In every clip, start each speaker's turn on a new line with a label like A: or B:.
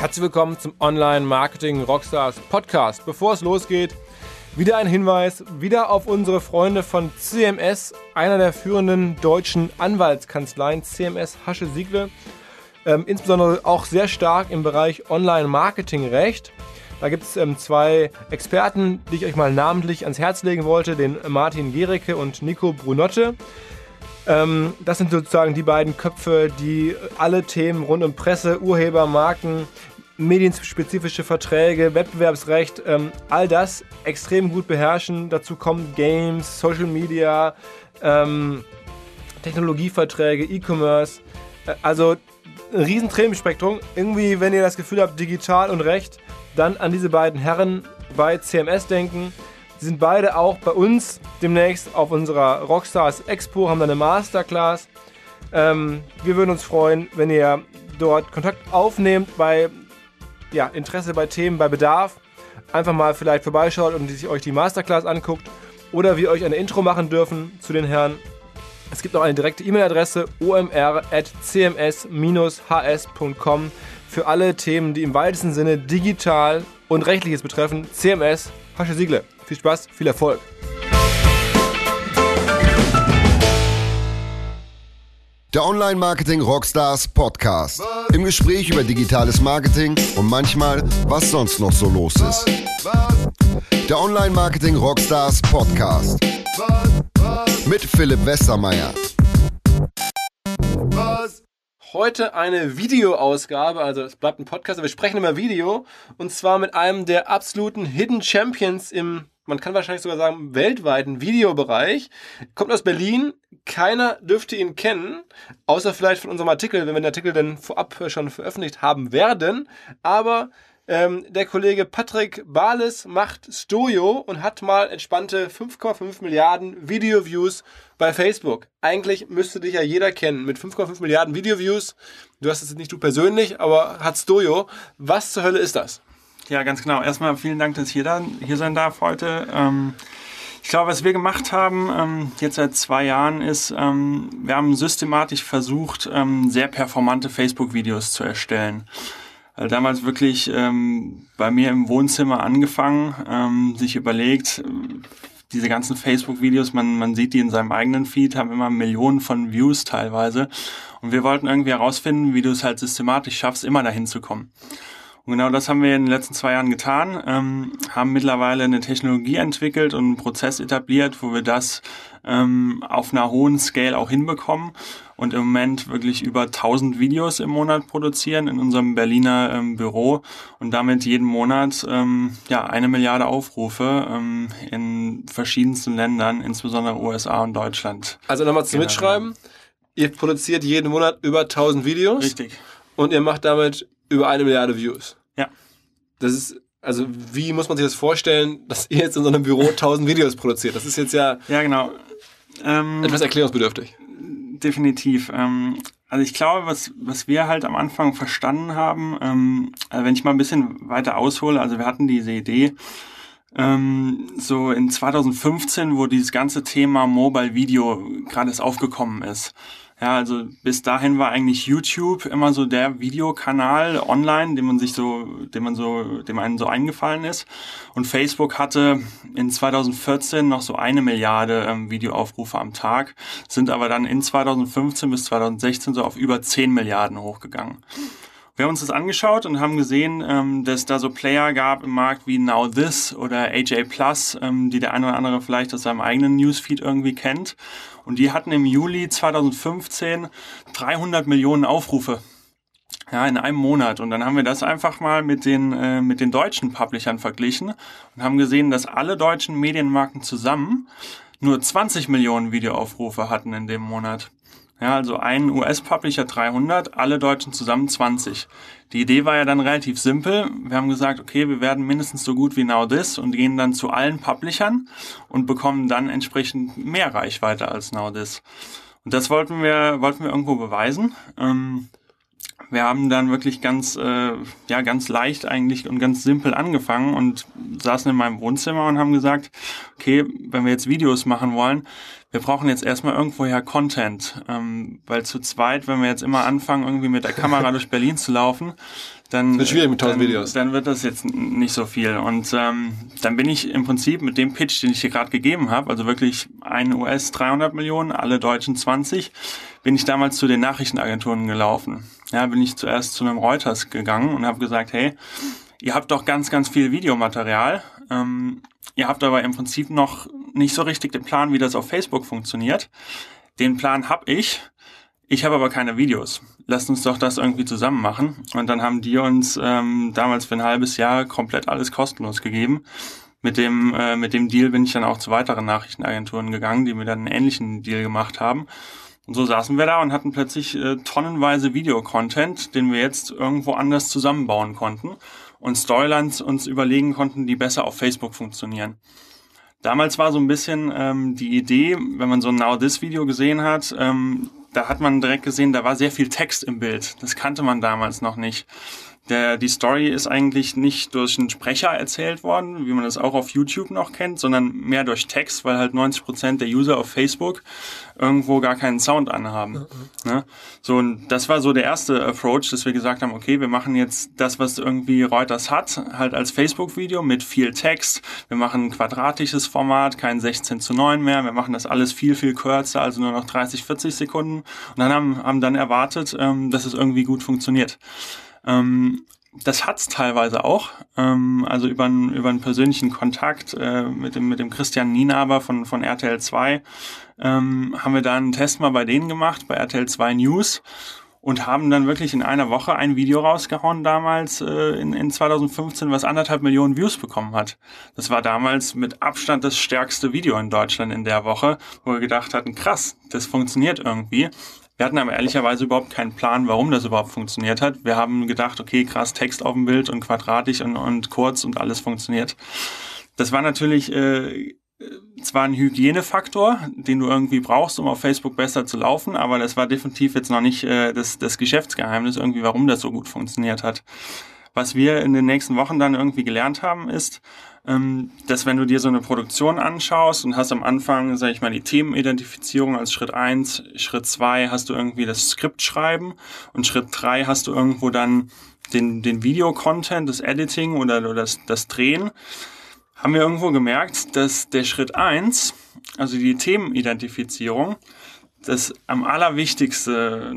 A: Herzlich willkommen zum Online Marketing Rockstars Podcast. Bevor es losgeht, wieder ein Hinweis, wieder auf unsere Freunde von CMS, einer der führenden deutschen Anwaltskanzleien, CMS Hasche Siegle. Ähm, insbesondere auch sehr stark im Bereich Online Marketing Recht. Da gibt es ähm, zwei Experten, die ich euch mal namentlich ans Herz legen wollte, den Martin Gericke und Nico Brunotte. Ähm, das sind sozusagen die beiden Köpfe, die alle Themen rund um Presse, Urheber, Marken, medienspezifische Verträge, Wettbewerbsrecht, ähm, all das extrem gut beherrschen. Dazu kommen Games, Social Media, ähm, Technologieverträge, E-Commerce. Äh, also ein riesen Themenspektrum. Irgendwie, wenn ihr das Gefühl habt, digital und Recht, dann an diese beiden Herren bei CMS denken. Sie sind beide auch bei uns demnächst auf unserer Rockstars Expo, haben da eine Masterclass. Ähm, wir würden uns freuen, wenn ihr dort Kontakt aufnehmt bei ja, Interesse bei Themen, bei Bedarf. Einfach mal vielleicht vorbeischaut und sich euch die Masterclass anguckt. Oder wir euch eine Intro machen dürfen zu den Herren. Es gibt noch eine direkte E-Mail-Adresse omr.cms-hs.com für alle Themen, die im weitesten Sinne digital und rechtliches betreffen. CMS, Hasche Siegle. Viel Spaß, viel Erfolg.
B: Der Online Marketing Rockstars Podcast. Im Gespräch über digitales Marketing und manchmal, was sonst noch so los ist. Der Online Marketing Rockstars Podcast. Mit Philipp Westermeier.
A: Heute eine Videoausgabe, also es bleibt ein Podcast, aber wir sprechen immer Video und zwar mit einem der absoluten Hidden Champions im, man kann wahrscheinlich sogar sagen, weltweiten Videobereich. Kommt aus Berlin, keiner dürfte ihn kennen, außer vielleicht von unserem Artikel, wenn wir den Artikel dann vorab schon veröffentlicht haben werden, aber ähm, der Kollege Patrick Bales macht Stojo und hat mal entspannte 5,5 Milliarden Video-Views bei Facebook. Eigentlich müsste dich ja jeder kennen mit 5,5 Milliarden Video-Views. Du hast es nicht du persönlich, aber hat Stojo. Was zur Hölle ist das?
C: Ja, ganz genau. Erstmal vielen Dank, dass ich hier, da, hier sein darf heute. Ähm ich glaube, was wir gemacht haben, ähm, jetzt seit zwei Jahren, ist, ähm, wir haben systematisch versucht, ähm, sehr performante Facebook-Videos zu erstellen also damals wirklich ähm, bei mir im Wohnzimmer angefangen, ähm, sich überlegt, diese ganzen Facebook-Videos, man, man sieht die in seinem eigenen Feed, haben immer Millionen von Views teilweise. Und wir wollten irgendwie herausfinden, wie du es halt systematisch schaffst, immer dahin zu kommen. Und genau das haben wir in den letzten zwei Jahren getan, ähm, haben mittlerweile eine Technologie entwickelt und einen Prozess etabliert, wo wir das ähm, auf einer hohen Scale auch hinbekommen und im Moment wirklich über 1000 Videos im Monat produzieren in unserem Berliner ähm, Büro und damit jeden Monat ähm, ja eine Milliarde Aufrufe ähm, in verschiedensten Ländern, insbesondere USA und Deutschland.
A: Also nochmal zum Mitschreiben. Ihr produziert jeden Monat über 1000 Videos.
C: Richtig.
A: Und ihr macht damit über eine Milliarde Views.
C: Ja.
A: Das ist also wie muss man sich das vorstellen, dass ihr jetzt in so einem Büro 1000 Videos produziert? Das ist jetzt ja,
C: ja genau.
A: Ähm, etwas erklärungsbedürftig.
C: Definitiv. Ähm, also ich glaube, was, was wir halt am Anfang verstanden haben, ähm, also wenn ich mal ein bisschen weiter aushole, also wir hatten diese Idee, ähm, so in 2015, wo dieses ganze Thema Mobile Video gerade aufgekommen ist. Ja, also bis dahin war eigentlich YouTube immer so der Videokanal online, den man sich so, dem man so, dem einen so eingefallen ist. Und Facebook hatte in 2014 noch so eine Milliarde ähm, Videoaufrufe am Tag, sind aber dann in 2015 bis 2016 so auf über 10 Milliarden hochgegangen. Wir haben uns das angeschaut und haben gesehen, ähm, dass da so Player gab im Markt wie Now This oder AJ Plus, ähm, die der eine oder andere vielleicht aus seinem eigenen Newsfeed irgendwie kennt. Und die hatten im Juli 2015 300 Millionen Aufrufe. Ja, in einem Monat. Und dann haben wir das einfach mal mit den, äh, mit den deutschen Publishern verglichen und haben gesehen, dass alle deutschen Medienmarken zusammen nur 20 Millionen Videoaufrufe hatten in dem Monat. Ja, also ein US-Publisher 300, alle Deutschen zusammen 20. Die Idee war ja dann relativ simpel. Wir haben gesagt, okay, wir werden mindestens so gut wie Now This und gehen dann zu allen Publishern und bekommen dann entsprechend mehr Reichweite als Now This. Und das wollten wir, wollten wir irgendwo beweisen. Ähm, wir haben dann wirklich ganz, äh, ja, ganz leicht eigentlich und ganz simpel angefangen und saßen in meinem Wohnzimmer und haben gesagt, okay, wenn wir jetzt Videos machen wollen, wir brauchen jetzt erstmal irgendwoher Content, ähm, weil zu zweit, wenn wir jetzt immer anfangen, irgendwie mit der Kamera durch Berlin zu laufen, dann,
A: wird schwierig mit
C: dann,
A: Videos.
C: dann wird das jetzt nicht so viel. Und ähm, dann bin ich im Prinzip mit dem Pitch, den ich hier gerade gegeben habe, also wirklich ein US 300 Millionen, alle Deutschen 20, bin ich damals zu den Nachrichtenagenturen gelaufen. Ja, bin ich zuerst zu einem Reuters gegangen und habe gesagt, hey, ihr habt doch ganz, ganz viel Videomaterial. Ähm, ihr habt aber im Prinzip noch nicht so richtig den Plan, wie das auf Facebook funktioniert. Den Plan hab ich. Ich habe aber keine Videos. Lasst uns doch das irgendwie zusammen machen. Und dann haben die uns ähm, damals für ein halbes Jahr komplett alles kostenlos gegeben. Mit dem, äh, mit dem Deal bin ich dann auch zu weiteren Nachrichtenagenturen gegangen, die mir dann einen ähnlichen Deal gemacht haben. Und so saßen wir da und hatten plötzlich äh, tonnenweise Videocontent, den wir jetzt irgendwo anders zusammenbauen konnten und Storylines uns überlegen konnten, die besser auf Facebook funktionieren. Damals war so ein bisschen ähm, die Idee, wenn man so ein Now This Video gesehen hat, ähm, da hat man direkt gesehen, da war sehr viel Text im Bild. Das kannte man damals noch nicht. Der, die Story ist eigentlich nicht durch einen Sprecher erzählt worden, wie man das auch auf YouTube noch kennt, sondern mehr durch Text, weil halt 90 Prozent der User auf Facebook irgendwo gar keinen Sound anhaben. Mhm. Ne? So, und das war so der erste Approach, dass wir gesagt haben, okay, wir machen jetzt das, was irgendwie Reuters hat, halt als Facebook-Video mit viel Text. Wir machen ein quadratisches Format, kein 16 zu 9 mehr. Wir machen das alles viel, viel kürzer, also nur noch 30, 40 Sekunden. Und dann haben, haben dann erwartet, ähm, dass es irgendwie gut funktioniert. Ähm, das hat's teilweise auch. Ähm, also über, einen über einen persönlichen Kontakt äh, mit, dem, mit dem Christian Nienaber von, von RTL 2 ähm, haben wir da einen Test mal bei denen gemacht, bei RTL 2 News und haben dann wirklich in einer Woche ein Video rausgehauen damals äh, in, in 2015, was anderthalb Millionen Views bekommen hat. Das war damals mit Abstand das stärkste Video in Deutschland in der Woche, wo wir gedacht hatten, krass, das funktioniert irgendwie. Wir hatten aber ehrlicherweise überhaupt keinen Plan, warum das überhaupt funktioniert hat. Wir haben gedacht, okay, krass, Text auf dem Bild und quadratisch und, und kurz und alles funktioniert. Das war natürlich äh, zwar ein Hygienefaktor, den du irgendwie brauchst, um auf Facebook besser zu laufen, aber das war definitiv jetzt noch nicht äh, das, das Geschäftsgeheimnis irgendwie, warum das so gut funktioniert hat. Was wir in den nächsten Wochen dann irgendwie gelernt haben, ist, dass wenn du dir so eine Produktion anschaust und hast am Anfang, sage ich mal, die Themenidentifizierung als Schritt eins, Schritt zwei hast du irgendwie das Skript schreiben und Schritt drei hast du irgendwo dann den, den Videocontent, das Editing oder, oder das, das Drehen, haben wir irgendwo gemerkt, dass der Schritt eins, also die Themenidentifizierung, das am allerwichtigste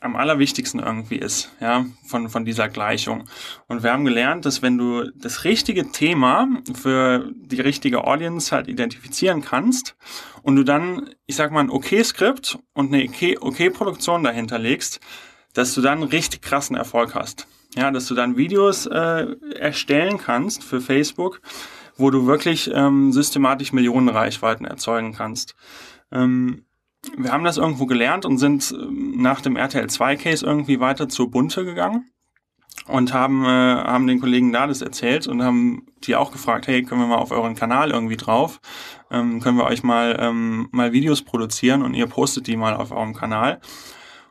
C: am allerwichtigsten irgendwie ist, ja, von, von dieser Gleichung. Und wir haben gelernt, dass wenn du das richtige Thema für die richtige Audience halt identifizieren kannst und du dann, ich sag mal, ein Okay-Skript und eine Okay-Produktion dahinter legst, dass du dann richtig krassen Erfolg hast. Ja, dass du dann Videos äh, erstellen kannst für Facebook, wo du wirklich ähm, systematisch Millionen Reichweiten erzeugen kannst. Ähm, wir haben das irgendwo gelernt und sind ähm, nach dem RTL 2 Case irgendwie weiter zur Bunte gegangen und haben, äh, haben den Kollegen da das erzählt und haben die auch gefragt, hey, können wir mal auf euren Kanal irgendwie drauf? Ähm, können wir euch mal, ähm, mal Videos produzieren und ihr postet die mal auf eurem Kanal?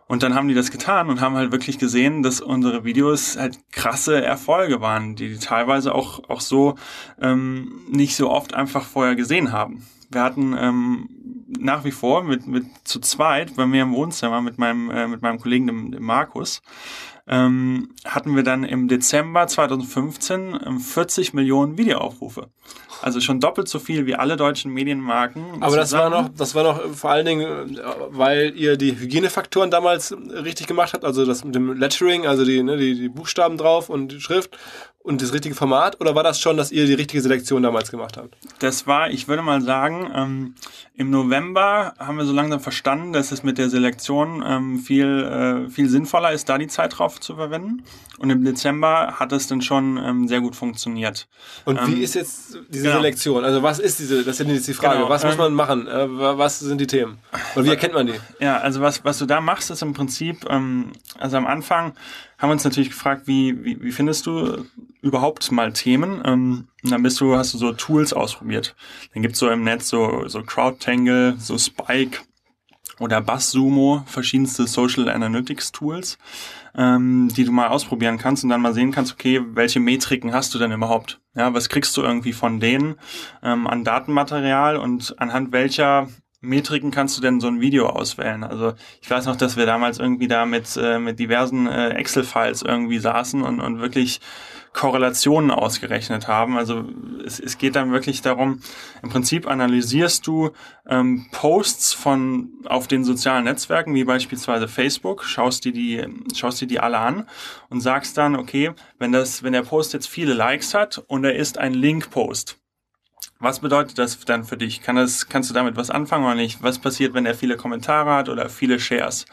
C: Und dann haben die das getan und haben halt wirklich gesehen, dass unsere Videos halt krasse Erfolge waren, die die teilweise auch, auch so ähm, nicht so oft einfach vorher gesehen haben. Wir hatten ähm, nach wie vor mit, mit zu zweit bei mir im Wohnzimmer mit meinem, äh, mit meinem Kollegen, dem, dem Markus, ähm, hatten wir dann im Dezember 2015 ähm, 40 Millionen Videoaufrufe. Also schon doppelt so viel wie alle deutschen Medienmarken.
A: Aber das war noch, das war noch vor allen Dingen, äh, weil ihr die Hygienefaktoren damals richtig gemacht habt, also das mit dem Lettering, also die, ne, die, die Buchstaben drauf und die Schrift und das richtige Format oder war das schon, dass ihr die richtige Selektion damals gemacht habt?
C: Das war, ich würde mal sagen, ähm, im November haben wir so langsam verstanden, dass es mit der Selektion ähm, viel, äh, viel sinnvoller ist, da die Zeit drauf zu verwenden. Und im Dezember hat es dann schon ähm, sehr gut funktioniert.
A: Und wie ähm, ist jetzt diese genau. Selektion? Also was ist diese, das ist jetzt die Frage, genau. was muss man machen? Äh, was sind die Themen? Und wie erkennt man die?
C: Ja, also was, was du da machst, ist im Prinzip, ähm, also am Anfang haben wir uns natürlich gefragt, wie, wie, wie findest du überhaupt mal Themen? Ähm, dann bist du, hast du so Tools ausprobiert. Dann gibt's so im Netz so, so CrowdTangle, so Spike oder BuzzSumo, verschiedenste Social Analytics Tools, ähm, die du mal ausprobieren kannst und dann mal sehen kannst, okay, welche Metriken hast du denn überhaupt? Ja, was kriegst du irgendwie von denen ähm, an Datenmaterial und anhand welcher Metriken kannst du denn so ein Video auswählen? Also ich weiß noch, dass wir damals irgendwie da mit, äh, mit diversen äh, Excel-Files irgendwie saßen und, und wirklich Korrelationen ausgerechnet haben. Also es, es geht dann wirklich darum, im Prinzip analysierst du ähm, Posts von auf den sozialen Netzwerken, wie beispielsweise Facebook, schaust dir die, schaust dir die alle an und sagst dann, okay, wenn das, wenn der Post jetzt viele Likes hat und er ist ein Link-Post, was bedeutet das dann für dich? Kann das, kannst du damit was anfangen oder nicht? Was passiert, wenn er viele Kommentare hat oder viele Shares?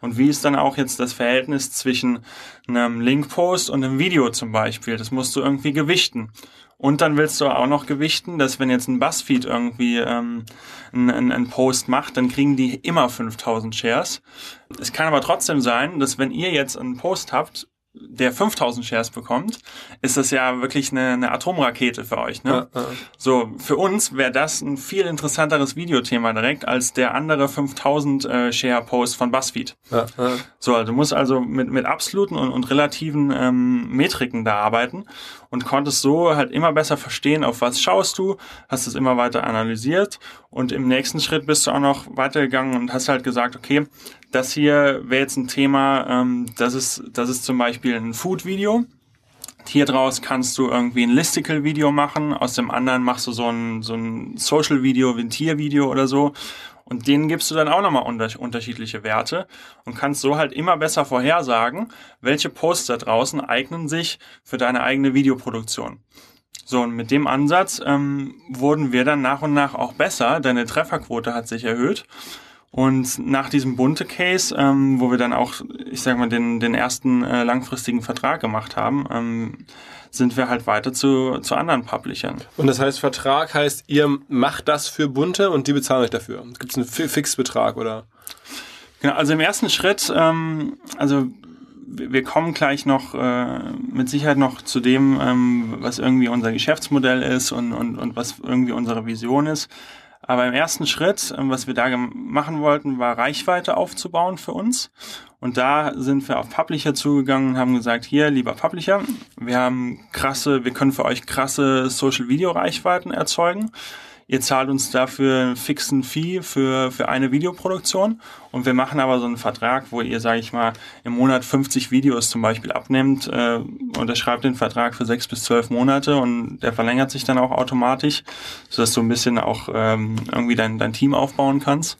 C: Und wie ist dann auch jetzt das Verhältnis zwischen einem Link-Post und einem Video zum Beispiel? Das musst du irgendwie gewichten. Und dann willst du auch noch gewichten, dass wenn jetzt ein Buzzfeed irgendwie ähm, einen, einen Post macht, dann kriegen die immer 5000 Shares. Es kann aber trotzdem sein, dass wenn ihr jetzt einen Post habt der 5000 Shares bekommt, ist das ja wirklich eine, eine Atomrakete für euch. Ne? Ja, ja. So, für uns wäre das ein viel interessanteres Videothema direkt als der andere 5000 äh, Share-Post von BuzzFeed. Ja, so, du musst also mit, mit absoluten und, und relativen ähm, Metriken da arbeiten und konntest so halt immer besser verstehen, auf was schaust du, hast es immer weiter analysiert und im nächsten Schritt bist du auch noch weitergegangen und hast halt gesagt, okay, das hier wäre jetzt ein Thema, ähm, das ist, das ist zum Beispiel ein Food-Video. Hier draus kannst du irgendwie ein Listicle-Video machen, aus dem anderen machst du so ein, so ein Social-Video, ein Tier-Video oder so. Und denen gibst du dann auch nochmal unter unterschiedliche Werte und kannst so halt immer besser vorhersagen, welche Posts da draußen eignen sich für deine eigene Videoproduktion. So, und mit dem Ansatz ähm, wurden wir dann nach und nach auch besser. Deine Trefferquote hat sich erhöht. Und nach diesem bunte Case, ähm, wo wir dann auch, ich sag mal, den, den ersten äh, langfristigen Vertrag gemacht haben, ähm, sind wir halt weiter zu, zu anderen Publishern.
A: Und das heißt, Vertrag heißt, ihr macht das für bunte und die bezahlen euch dafür. Gibt es einen Fixbetrag oder?
C: Genau, also im ersten Schritt, ähm, also wir kommen gleich noch äh, mit Sicherheit noch zu dem, ähm, was irgendwie unser Geschäftsmodell ist und, und, und was irgendwie unsere Vision ist. Aber im ersten Schritt, ähm, was wir da machen wollten, war Reichweite aufzubauen für uns. Und da sind wir auf Publisher zugegangen und haben gesagt, hier, lieber Publisher, wir haben krasse, wir können für euch krasse Social Video Reichweiten erzeugen. Ihr zahlt uns dafür einen fixen Fee für, für eine Videoproduktion und wir machen aber so einen Vertrag, wo ihr, sage ich mal, im Monat 50 Videos zum Beispiel abnimmt, äh, unterschreibt den Vertrag für sechs bis zwölf Monate und der verlängert sich dann auch automatisch, sodass du ein bisschen auch ähm, irgendwie dein, dein Team aufbauen kannst.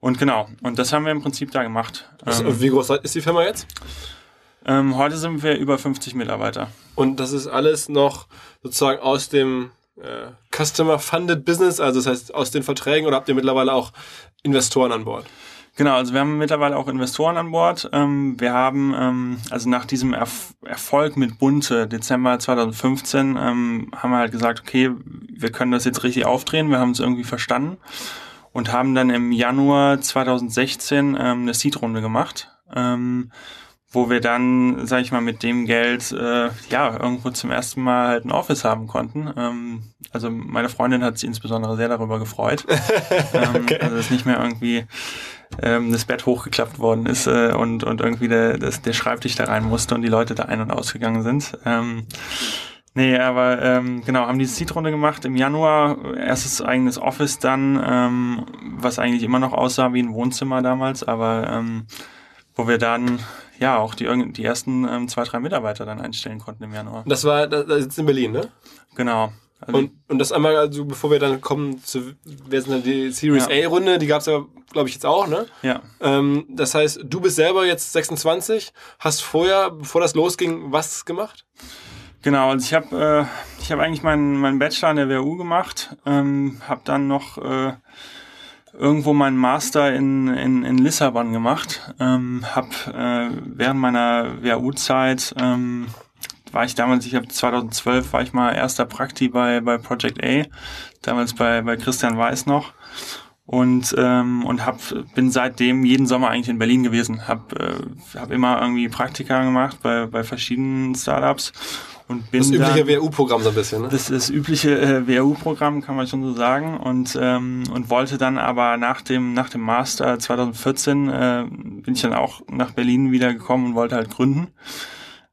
C: Und genau, und das haben wir im Prinzip da gemacht.
A: Ähm, wie groß ist die Firma jetzt?
C: Ähm, heute sind wir über 50 Mitarbeiter.
A: Und das ist alles noch sozusagen aus dem äh, Customer-Funded Business, also das heißt aus den Verträgen oder habt ihr mittlerweile auch Investoren an Bord?
C: Genau, also wir haben mittlerweile auch Investoren an Bord. Ähm, wir haben, ähm, also nach diesem Erf Erfolg mit Bunte, Dezember 2015, ähm, haben wir halt gesagt, okay, wir können das jetzt richtig aufdrehen, wir haben es irgendwie verstanden und haben dann im Januar 2016 ähm, eine Seed-Runde gemacht. Wo wir dann, sag ich mal, mit dem Geld äh, ja irgendwo zum ersten Mal halt ein Office haben konnten. Ähm, also meine Freundin hat sich insbesondere sehr darüber gefreut, ähm, okay. also dass nicht mehr irgendwie ähm, das Bett hochgeklappt worden ist äh, und und irgendwie der das, der Schreibtisch da rein musste und die Leute da ein und ausgegangen sind. Ähm, Nee, aber ähm, genau, haben diese Seed-Runde gemacht im Januar, erstes eigenes Office dann, ähm, was eigentlich immer noch aussah wie ein Wohnzimmer damals, aber ähm, wo wir dann ja auch die, die ersten ähm, zwei, drei Mitarbeiter dann einstellen konnten im Januar.
A: Das war, das, das ist in Berlin, ne?
C: Genau.
A: Also und, und das einmal, also bevor wir dann kommen zu, wer sind dann die Series ja. A-Runde, die gab es ja, glaube ich, jetzt auch, ne?
C: Ja.
A: Ähm, das heißt, du bist selber jetzt 26, hast vorher, bevor das losging, was gemacht?
C: Genau, also ich habe äh, ich hab eigentlich meinen meinen Bachelor an der WU gemacht, ähm, habe dann noch äh, irgendwo meinen Master in, in, in Lissabon gemacht. Ähm, hab äh, während meiner WHU-Zeit ähm, war ich damals, ich habe 2012 war ich mal erster Prakti bei, bei Project A, damals bei, bei Christian Weiß noch. Und ähm, und hab bin seitdem jeden Sommer eigentlich in Berlin gewesen. Hab äh, hab immer irgendwie Praktika gemacht bei bei verschiedenen Startups und bin
A: das übliche WU-Programm so ein bisschen, ne?
C: Das ist das übliche äh, WU-Programm, kann man schon so sagen. Und, ähm, und wollte dann aber nach dem, nach dem Master 2014 äh, bin ich dann auch nach Berlin wieder gekommen und wollte halt gründen.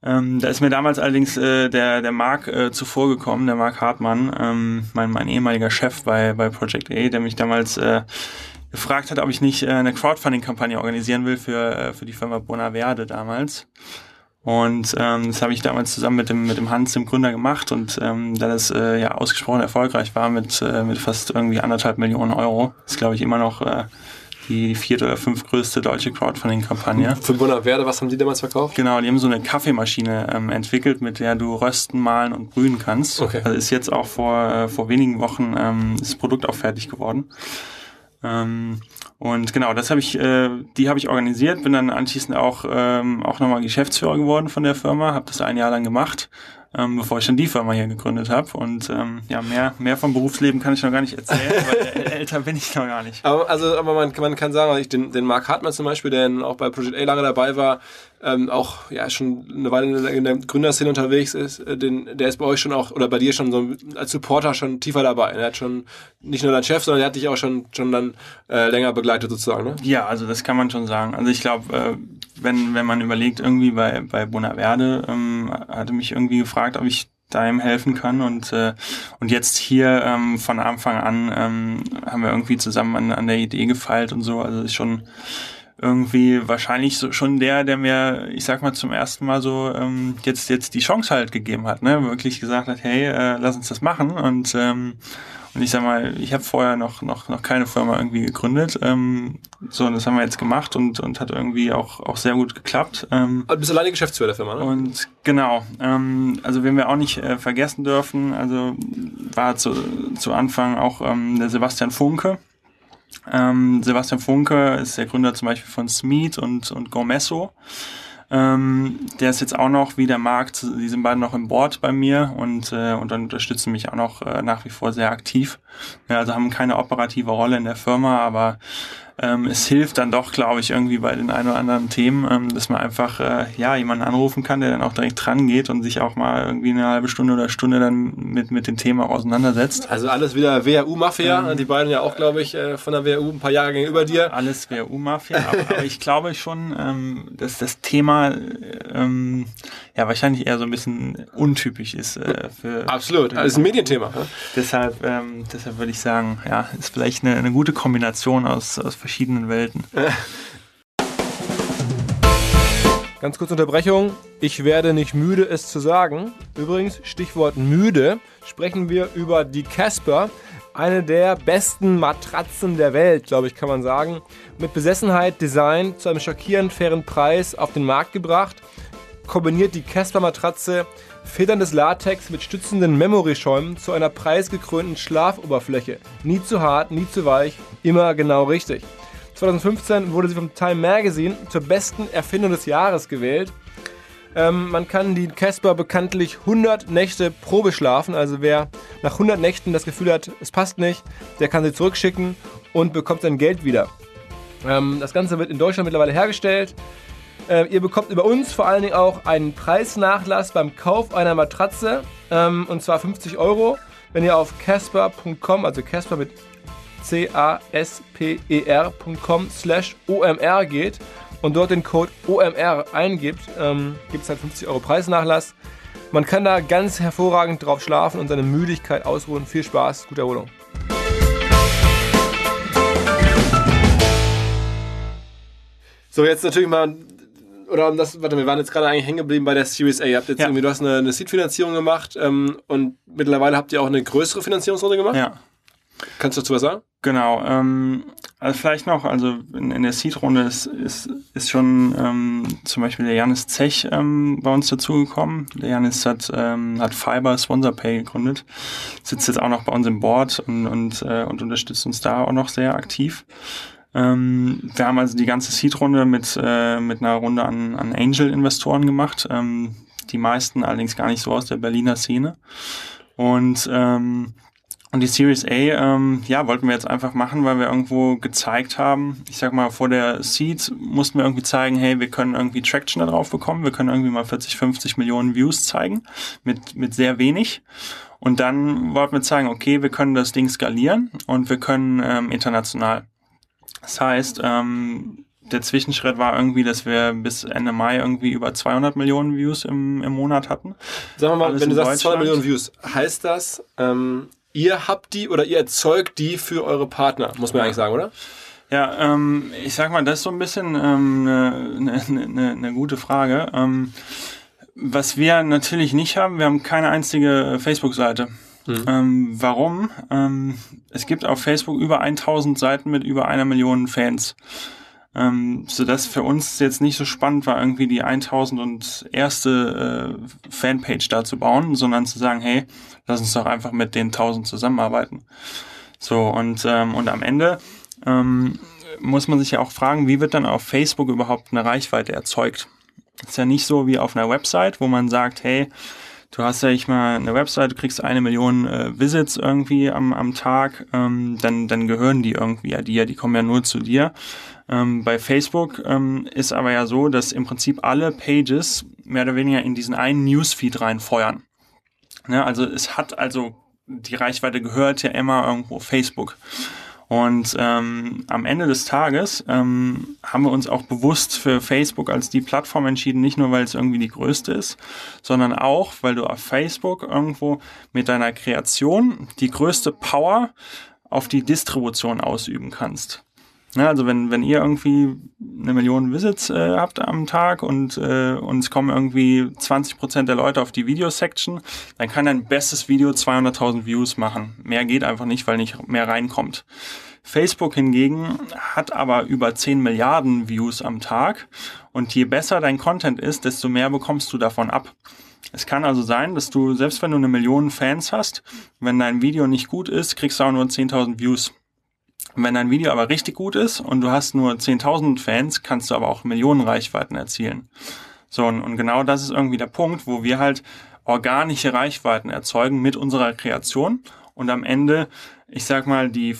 C: Ähm, da ist mir damals allerdings äh, der, der Marc äh, zuvor gekommen, der Marc Hartmann, ähm, mein, mein ehemaliger Chef bei, bei Project A, der mich damals äh, gefragt hat, ob ich nicht äh, eine Crowdfunding-Kampagne organisieren will für, äh, für die Firma Bonaverde damals. Und ähm, das habe ich damals zusammen mit dem, mit dem Hans, dem Gründer, gemacht. Und ähm, da das äh, ja ausgesprochen erfolgreich war mit, äh, mit fast irgendwie anderthalb Millionen Euro, ist glaube ich immer noch äh, die vierte oder fünftgrößte deutsche Crowdfunding-Kampagne.
A: Für Bonaverde, was haben die damals verkauft?
C: Genau, die haben so eine Kaffeemaschine ähm, entwickelt, mit der du rösten, mahlen und brühen kannst.
A: Okay.
C: Also ist jetzt auch vor, äh, vor wenigen Wochen ähm, das Produkt auch fertig geworden. Ähm, und genau, das habe ich, äh, die habe ich organisiert, bin dann anschließend auch ähm, auch nochmal Geschäftsführer geworden von der Firma, habe das ein Jahr lang gemacht, ähm, bevor ich dann die Firma hier gegründet habe. Und ähm, ja, mehr mehr vom Berufsleben kann ich noch gar nicht erzählen, weil älter bin ich noch gar nicht.
A: Aber, also, aber man, man kann sagen, ich, den, den Mark Hartmann zum Beispiel, der auch bei Project A lange dabei war, ähm, auch ja schon eine Weile in der, in der Gründerszene unterwegs ist, äh, den, der ist bei euch schon auch oder bei dir schon so als Supporter schon tiefer dabei. Er hat schon nicht nur dein Chef, sondern er hat dich auch schon schon dann äh, länger begleitet sozusagen. Ne?
C: Ja, also das kann man schon sagen. Also ich glaube, äh, wenn wenn man überlegt, irgendwie bei bei Bonaverde ähm, hatte mich irgendwie gefragt, ob ich da ihm helfen kann und äh, und jetzt hier ähm, von Anfang an ähm, haben wir irgendwie zusammen an, an der Idee gefeilt und so. Also ist schon irgendwie wahrscheinlich so, schon der, der mir, ich sag mal, zum ersten Mal so ähm, jetzt jetzt die Chance halt gegeben hat, ne? Wirklich gesagt hat, hey, äh, lass uns das machen und ähm, und ich sag mal, ich habe vorher noch noch noch keine Firma irgendwie gegründet, ähm, so und das haben wir jetzt gemacht und und hat irgendwie auch auch sehr gut geklappt. Ähm,
A: Du bist alleine Geschäftsführer der Firma, ne?
C: und genau, ähm, also wen wir auch nicht äh, vergessen dürfen, also war zu, zu Anfang auch ähm, der Sebastian Funke. Ähm, Sebastian Funke ist der Gründer zum Beispiel von Smeed und, und Gomesso. Ähm, der ist jetzt auch noch wie der Markt, die sind beide noch im Board bei mir und, äh, und dann unterstützen mich auch noch äh, nach wie vor sehr aktiv. Ja, also haben keine operative Rolle in der Firma, aber ähm, es hilft dann doch, glaube ich, irgendwie bei den ein oder anderen Themen, ähm, dass man einfach äh, ja jemanden anrufen kann, der dann auch direkt dran geht und sich auch mal irgendwie eine halbe Stunde oder Stunde dann mit mit dem Thema auseinandersetzt.
A: Also alles wieder WHU-Mafia, die beiden ja auch, glaube ich, äh, von der WHU ein paar Jahre gegenüber dir.
C: Alles WHU-Mafia, aber, aber ich glaube schon, ähm, dass das Thema ähm, ja wahrscheinlich eher so ein bisschen untypisch ist äh, für
A: Absolut, das ist ein Medienthema. Ne?
C: deshalb ähm, deshalb würde ich sagen, ja, ist vielleicht eine, eine gute Kombination aus aus verschiedenen Welten.
A: Ganz kurze Unterbrechung. Ich werde nicht müde, es zu sagen. Übrigens, Stichwort müde, sprechen wir über die Casper. Eine der besten Matratzen der Welt, glaube ich, kann man sagen. Mit Besessenheit, Design zu einem schockierend fairen Preis auf den Markt gebracht. Kombiniert die Casper-Matratze federndes Latex mit stützenden Memory-Schäumen zu einer preisgekrönten Schlafoberfläche. Nie zu hart, nie zu weich, immer genau richtig. 2015 wurde sie vom Time Magazine zur besten Erfindung des Jahres gewählt. Ähm, man kann die Casper bekanntlich 100 Nächte Probe schlafen. Also wer nach 100 Nächten das Gefühl hat, es passt nicht, der kann sie zurückschicken und bekommt sein Geld wieder. Ähm, das Ganze wird in Deutschland mittlerweile hergestellt. Äh, ihr bekommt über uns vor allen Dingen auch einen Preisnachlass beim Kauf einer Matratze. Ähm, und zwar 50 Euro. Wenn ihr auf casper.com, also Casper mit C-A-S-P-E-R.com slash OMR geht und dort den Code OMR eingibt, ähm, gibt es halt 50 Euro Preisnachlass. Man kann da ganz hervorragend drauf schlafen und seine Müdigkeit ausruhen. Viel Spaß, gute Erholung. So, jetzt natürlich mal, oder um das, warte, wir waren jetzt gerade eigentlich hängen geblieben bei der Series A. Ihr habt jetzt
C: Ja.
A: irgendwie, du hast eine, eine Seed-Finanzierung gemacht ähm, und mittlerweile habt ihr auch eine größere Finanzierungsrunde gemacht.
C: Ja.
A: Kannst du dazu was sagen?
C: Genau, ähm, also vielleicht noch, also in, in der Seed-Runde ist, ist, ist schon ähm, zum Beispiel der Janis Zech ähm, bei uns dazugekommen. Der Janis hat, ähm, hat Fiber Sponsor Pay gegründet, sitzt jetzt auch noch bei uns im Board und, und, äh, und unterstützt uns da auch noch sehr aktiv. Ähm, wir haben also die ganze Seed-Runde mit, äh, mit einer Runde an, an Angel-Investoren gemacht, ähm, die meisten allerdings gar nicht so aus der Berliner Szene. Und ähm, und die Series A, ähm, ja, wollten wir jetzt einfach machen, weil wir irgendwo gezeigt haben, ich sag mal, vor der Seed mussten wir irgendwie zeigen, hey, wir können irgendwie Traction da drauf bekommen, wir können irgendwie mal 40, 50 Millionen Views zeigen, mit, mit sehr wenig. Und dann wollten wir zeigen, okay, wir können das Ding skalieren und wir können ähm, international. Das heißt, ähm, der Zwischenschritt war irgendwie, dass wir bis Ende Mai irgendwie über 200 Millionen Views im, im Monat hatten.
A: Sagen wir mal,
C: Alles
A: wenn du sagst 200
C: Deutschland.
A: Millionen Views, heißt das, ähm, ihr habt die oder ihr erzeugt die für eure Partner, muss man
C: Ja.
A: eigentlich sagen, oder?
C: Ja, ähm, ich sag mal, das ist so ein bisschen ähm, eine, eine, eine, eine gute Frage. Ähm, was wir natürlich nicht haben, wir haben keine einzige Facebook-Seite. Mhm. Ähm, warum? Ähm, es gibt auf Facebook über 1000 Seiten mit über einer Million Fans. Ähm, so dass für uns jetzt nicht so spannend war, irgendwie die 1000 und erste äh, Fanpage da zu bauen, sondern zu sagen, hey, lass uns doch einfach mit den 1000 zusammenarbeiten. So, und, ähm, und am Ende ähm, muss man sich ja auch fragen, wie wird dann auf Facebook überhaupt eine Reichweite erzeugt? ist ja nicht so wie auf einer Website, wo man sagt, hey, du hast ja ich mal eine Website, du kriegst eine Million äh, Visits irgendwie am, am Tag, ähm, dann, dann gehören die irgendwie ja dir, die kommen ja nur zu dir. Ähm, bei Facebook ähm, ist aber ja so, dass im Prinzip alle Pages mehr oder weniger in diesen einen Newsfeed reinfeuern. Ne, also es hat also die Reichweite gehört ja immer irgendwo Facebook. Und ähm, am Ende des Tages ähm, haben wir uns auch bewusst für Facebook als die Plattform entschieden, nicht nur weil es irgendwie die größte ist, sondern auch, weil du auf Facebook irgendwo mit deiner Kreation die größte Power auf die Distribution ausüben kannst. Ja, also wenn, wenn ihr irgendwie eine Million Visits äh, habt am Tag und, äh, und es kommen irgendwie 20 Prozent der Leute auf die Video-Section, dann kann dein bestes Video 200.000 Views machen. Mehr geht einfach nicht, weil nicht mehr reinkommt. Facebook hingegen hat aber über 10 Milliarden Views am Tag und je besser dein Content ist, desto mehr bekommst du davon ab. Es kann also sein, dass du, selbst wenn du eine Million Fans hast, wenn dein Video nicht gut ist, kriegst du auch nur 10.000 Views. Wenn dein Video aber richtig gut ist und du hast nur 10.000 Fans, kannst du aber auch Millionen Reichweiten erzielen. So, und genau das ist irgendwie der Punkt, wo wir halt organische Reichweiten erzeugen mit unserer Kreation und am Ende, ich sag mal, die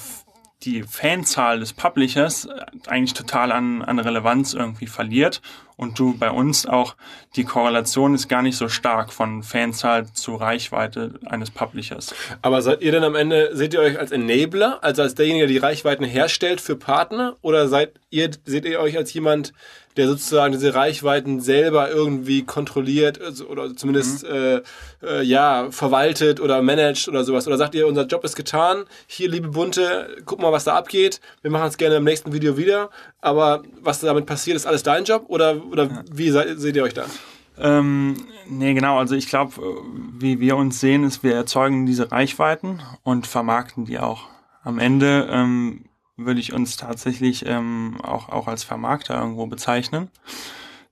C: die Fanzahl des Publishers eigentlich total an, an Relevanz irgendwie verliert und du bei uns auch die Korrelation ist gar nicht so stark von Fanzahl zu Reichweite eines Publishers.
A: Aber seid ihr denn am Ende, seht ihr euch als Enabler, also als derjenige, der die Reichweiten herstellt für Partner oder seid ihr, seht ihr euch als jemand, der sozusagen diese Reichweiten selber irgendwie kontrolliert also, oder zumindest mhm. äh, äh, ja verwaltet oder managt oder sowas? Oder sagt ihr, unser Job ist getan, hier liebe Bunte, guck mal, was da abgeht, wir machen es gerne im nächsten Video wieder, aber was damit passiert, ist alles dein Job oder, oder ja. wie seid, seht ihr euch da?
C: Ähm, nee, genau. Also ich glaube, wie wir uns sehen, ist, wir erzeugen diese Reichweiten und vermarkten die auch. Am Ende ähm, würde ich uns tatsächlich ähm, auch, auch als Vermarkter irgendwo bezeichnen,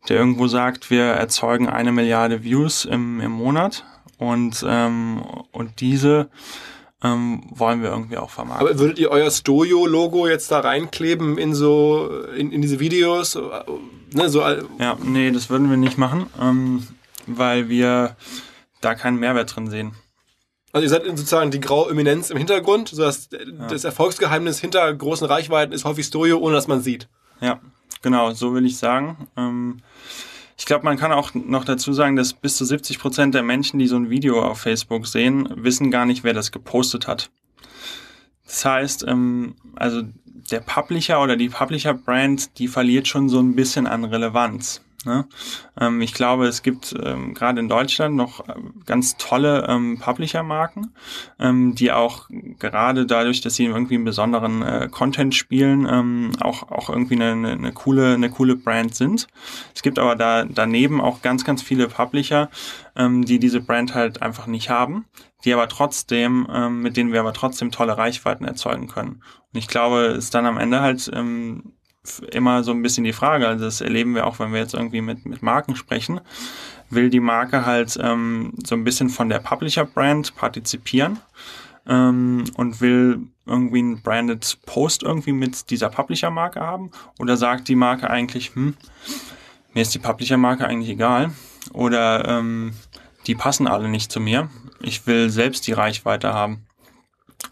C: der irgendwo sagt, wir erzeugen eine Milliarde Views im, im Monat und, ähm, und diese ähm, wollen wir irgendwie auch vermarkten.
A: Aber würdet ihr euer Stojo-Logo jetzt da reinkleben in so, in, in diese Videos?
C: Ne, so, ja, nee, das würden wir nicht machen, ähm, weil wir da keinen Mehrwert drin sehen.
A: Also ihr seid sozusagen die graue Eminenz im Hintergrund, so dass ja. das Erfolgsgeheimnis hinter großen Reichweiten ist häufig Stojo, ohne dass man sieht.
C: Ja, genau, so will ich sagen. Ähm, ich glaube, man kann auch noch dazu sagen, dass bis zu 70 Prozent der Menschen, die so ein Video auf Facebook sehen, wissen gar nicht, wer das gepostet hat. Das heißt, ähm, also der Publisher oder die Publisher-Brand, die verliert schon so ein bisschen an Relevanz. Ne? Ähm, ich glaube, es gibt ähm, gerade in Deutschland noch äh, ganz tolle ähm, Publisher-Marken, ähm, die auch gerade dadurch, dass sie irgendwie einen besonderen äh, Content spielen, ähm, auch, auch irgendwie eine, eine, coole, eine coole Brand sind. Es gibt aber da daneben auch ganz, ganz viele Publisher, ähm, die diese Brand halt einfach nicht haben, die aber trotzdem, mit denen wir aber trotzdem tolle Reichweiten erzeugen können. Und ich glaube, es ist dann am Ende halt immer so ein bisschen die Frage, also das erleben wir auch, wenn wir jetzt irgendwie mit, mit Marken sprechen, will die Marke halt ähm, so ein bisschen von der Publisher-Brand partizipieren ähm, und will irgendwie ein branded Post irgendwie mit dieser Publisher-Marke haben oder sagt die Marke eigentlich, hm, mir ist die Publisher-Marke eigentlich egal oder ähm, die passen alle nicht zu mir, ich will selbst die Reichweite haben.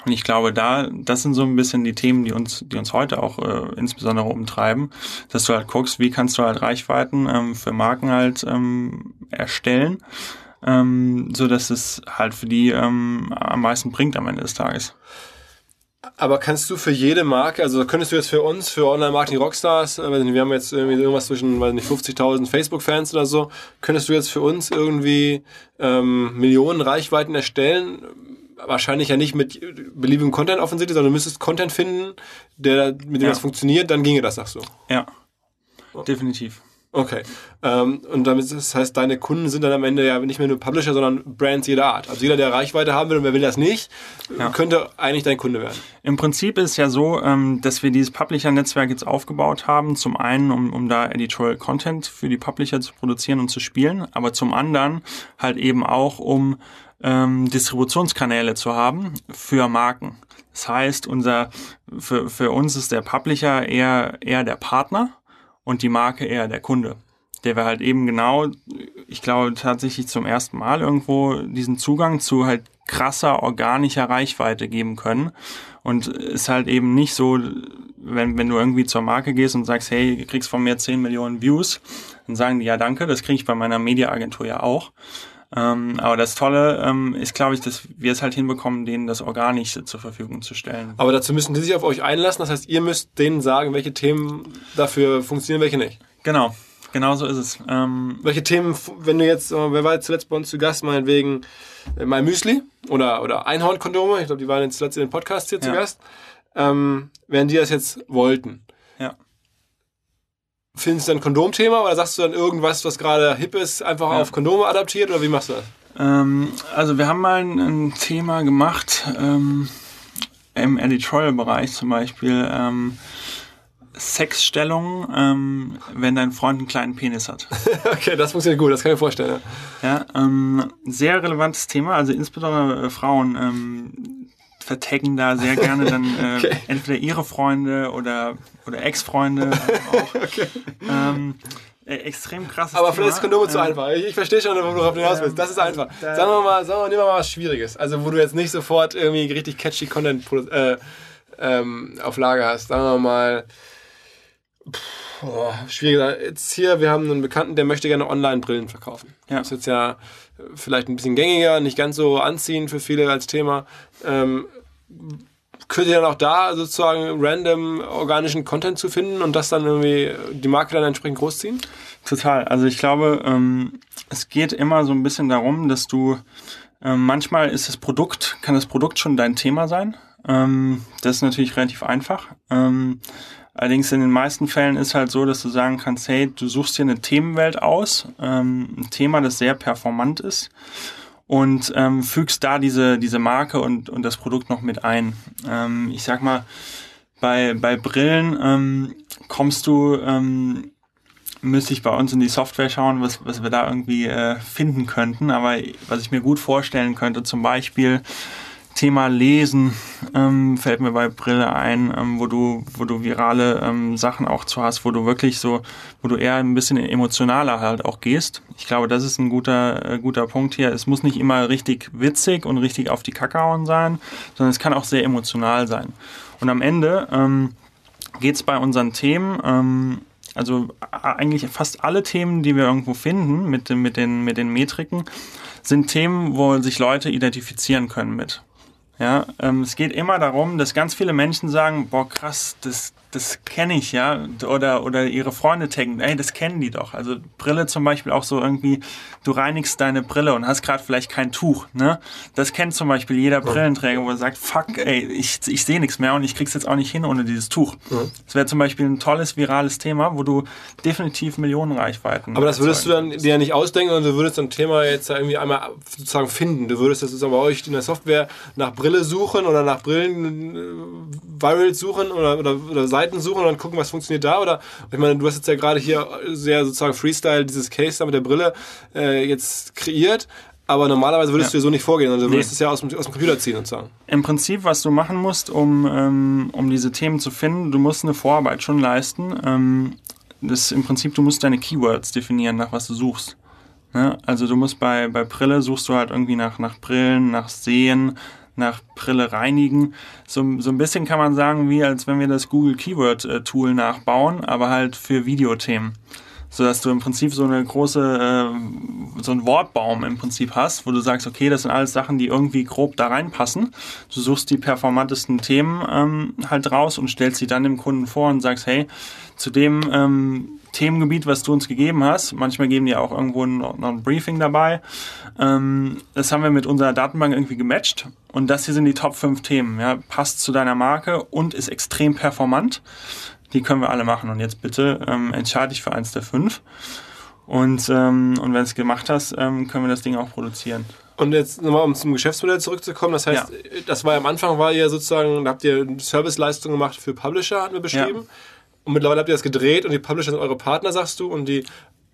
C: Und ich glaube, da, das sind so ein bisschen die Themen, die uns, die uns heute auch äh, insbesondere umtreiben, dass du halt guckst, wie kannst du halt Reichweiten ähm, für Marken halt ähm, erstellen, ähm, so dass es halt für die ähm, am meisten bringt am Ende des Tages.
A: Aber kannst du für jede Marke, also könntest du jetzt für uns, für Online-Marketing Rockstars, äh, wir haben jetzt irgendwie irgendwas zwischen, weiß nicht, 50.000 Facebook-Fans oder so, könntest du jetzt für uns irgendwie ähm, Millionen Reichweiten erstellen? Wahrscheinlich ja nicht mit beliebigem Content offensichtlich, sondern du müsstest Content finden, der, mit dem
C: Ja.
A: das funktioniert, dann ginge das, sagst du.
C: Ja, definitiv.
A: Okay. Ähm, und damit, das heißt, deine Kunden sind dann am Ende ja nicht mehr nur Publisher, sondern Brands jeder Art. Also jeder, der Reichweite haben will und wer will das nicht,
C: Ja.
A: könnte eigentlich dein Kunde werden.
C: Im Prinzip ist ja so, ähm, dass wir dieses Publisher-Netzwerk jetzt aufgebaut haben. Zum einen, um, um da Editorial Content für die Publisher zu produzieren und zu spielen, aber zum anderen halt eben auch, um ähm, Distributionskanäle zu haben für Marken. Das heißt, unser, für, für uns ist der Publisher eher, eher der Partner und die Marke eher der Kunde. Der wir halt eben genau, ich glaube tatsächlich zum ersten Mal irgendwo diesen Zugang zu halt krasser organischer Reichweite geben können. Und ist halt eben nicht so, wenn, wenn du irgendwie zur Marke gehst und sagst, hey, du kriegst von mir 10 Millionen Views, dann sagen die, ja danke, das kriege ich bei meiner Mediaagentur ja auch. Ähm, aber das Tolle ähm, ist, glaube ich, dass wir es halt hinbekommen, denen das Organische zur Verfügung zu stellen.
A: Aber dazu müssen die sich auf euch einlassen. Das heißt, ihr müsst denen sagen, welche Themen dafür funktionieren, welche nicht.
C: Genau, genau so ist es. Ähm,
A: Welche Themen, wenn du jetzt, äh, wer war jetzt zuletzt bei uns zu Gast, meinetwegen äh, mein Müsli oder, oder Einhornkondome, ich glaube, die waren jetzt zuletzt in den Podcast hier zu
C: Ja.
A: Gast, ähm, wenn die das jetzt wollten. Findest du dann ein Kondomthema oder sagst du dann irgendwas, was gerade hip ist, einfach
C: Ja.
A: auf Kondome adaptiert oder wie machst du das?
C: Ähm, also wir haben mal ein, ein Thema gemacht ähm, im Editorial-Bereich zum Beispiel ähm, Sexstellung, ähm, wenn dein Freund einen kleinen Penis hat.
A: okay, das funktioniert gut, das kann ich mir vorstellen. Ja.
C: Ja, ähm, sehr relevantes Thema. Also insbesondere äh, Frauen ähm, vertaggen da sehr gerne dann äh,
A: Okay.
C: entweder ihre Freunde oder oder Ex-Freunde äh, auch. ähm, äh, extrem krasses
A: Aber vielleicht ist Kondome zu
C: Ähm,
A: einfach. Ich, ich verstehe schon, wo du hinaus willst. Das ist einfach. Sagen wir mal, sagen wir, nehmen wir mal was Schwieriges. Also, wo du jetzt nicht sofort irgendwie richtig catchy Content äh, ähm, auf Lager hast. Sagen wir mal, pff, oh, schwieriger. Jetzt hier, wir haben einen Bekannten, der möchte gerne Online-Brillen verkaufen.
C: Ja.
A: Das ist jetzt ja äh, vielleicht ein bisschen gängiger, nicht ganz so anziehend für viele als Thema. Ähm, könnt ihr dann auch da sozusagen random organischen Content zu finden und das dann irgendwie die Marke dann entsprechend großziehen?
C: Total. Also ich glaube, ähm, es geht immer so ein bisschen darum, dass du ähm, manchmal ist das Produkt, kann das Produkt schon dein Thema sein. Ähm, das ist natürlich relativ einfach. Ähm, allerdings in den meisten Fällen ist halt so, dass du sagen kannst, hey, du suchst dir eine Themenwelt aus, ähm, ein Thema, das sehr performant ist und ähm, fügst da diese, diese Marke und, und das Produkt noch mit ein. Ähm, ich sag mal, bei, bei Brillen ähm, kommst du, ähm, müsste ich bei uns in die Software schauen, was, was wir da irgendwie äh, finden könnten. Aber was ich mir gut vorstellen könnte, zum Beispiel Thema Lesen ähm, fällt mir bei Brille ein, ähm, wo du, wo du virale ähm, Sachen auch zu hast, wo du wirklich so, wo du eher ein bisschen emotionaler halt auch gehst. Ich glaube, das ist ein guter, äh, guter Punkt hier. Es muss nicht immer richtig witzig und richtig auf die Kacke hauen sein, sondern es kann auch sehr emotional sein. Und am Ende ähm, geht bei unseren Themen, ähm, also eigentlich fast alle Themen, die wir irgendwo finden mit, mit, den, mit den Metriken, sind Themen, wo sich Leute identifizieren können mit. Ja, ähm, es geht immer darum, dass ganz viele Menschen sagen, boah krass, das, das kenne ich, ja, oder, oder ihre Freunde taggen, ey, das kennen die doch. Also Brille zum Beispiel auch so irgendwie, du reinigst deine Brille und hast gerade vielleicht kein Tuch, ne? Das kennt zum Beispiel jeder Brillenträger, wo er sagt, fuck, ey, ich, ich sehe nichts mehr und ich krieg's jetzt auch nicht hin ohne dieses Tuch. Das wäre zum Beispiel ein tolles virales Thema, wo du definitiv Millionen Reichweiten.
A: Aber das würdest du dann dir ja nicht ausdenken, sondern du würdest ein Thema jetzt irgendwie einmal sozusagen finden. Du würdest das sozusagen bei euch in der Software nach Brille suchen oder nach Brillen äh, Virals suchen oder, oder, oder Seiten suchen und dann gucken, was funktioniert da. Oder ich meine, du hast jetzt ja gerade hier sehr sozusagen Freestyle dieses Case da mit der Brille äh, jetzt kreiert. Aber normalerweise würdest
C: Ja.
A: du so nicht vorgehen, sondern du würdest
C: Nee.
A: es ja aus dem, aus dem Computer ziehen sozusagen.
C: Im Prinzip, was du machen musst, um, ähm, um diese Themen zu finden, du musst eine Vorarbeit schon leisten. Ähm, das im Prinzip, du musst deine Keywords definieren, nach was du suchst. Ne? Also du musst bei, bei Brille suchst du halt irgendwie nach, nach Brillen, nach Sehen, nach Brille reinigen. So, so ein bisschen kann man sagen, wie als wenn wir das Google Keyword äh, Tool nachbauen, aber halt für Videothemen. So dass du im Prinzip so eine große, äh, so einen Wortbaum im Prinzip hast, wo du sagst, okay, das sind alles Sachen, die irgendwie grob da reinpassen. Du suchst die performantesten Themen ähm, halt raus und stellst sie dann dem Kunden vor und sagst, hey, zu dem ähm, Themengebiet, was du uns gegeben hast, manchmal geben die auch irgendwo noch ein Briefing dabei. Ähm, das haben wir mit unserer Datenbank irgendwie gematcht und das hier sind die Top 5 Themen. Ja, passt zu deiner Marke und ist extrem performant. Die können wir alle machen. Und jetzt bitte ähm, entscheide dich für eins der fünf. Und, ähm, und wenn du es gemacht hast, ähm, können wir das Ding auch produzieren.
A: Und jetzt nochmal, um zum Geschäftsmodell zurückzukommen, das heißt, ja. das war ja am Anfang, war ihr sozusagen, da habt ihr Serviceleistungen gemacht für Publisher, hatten wir beschrieben. Ja. Und mittlerweile habt ihr das gedreht und die Publisher sind eure Partner, sagst du, und die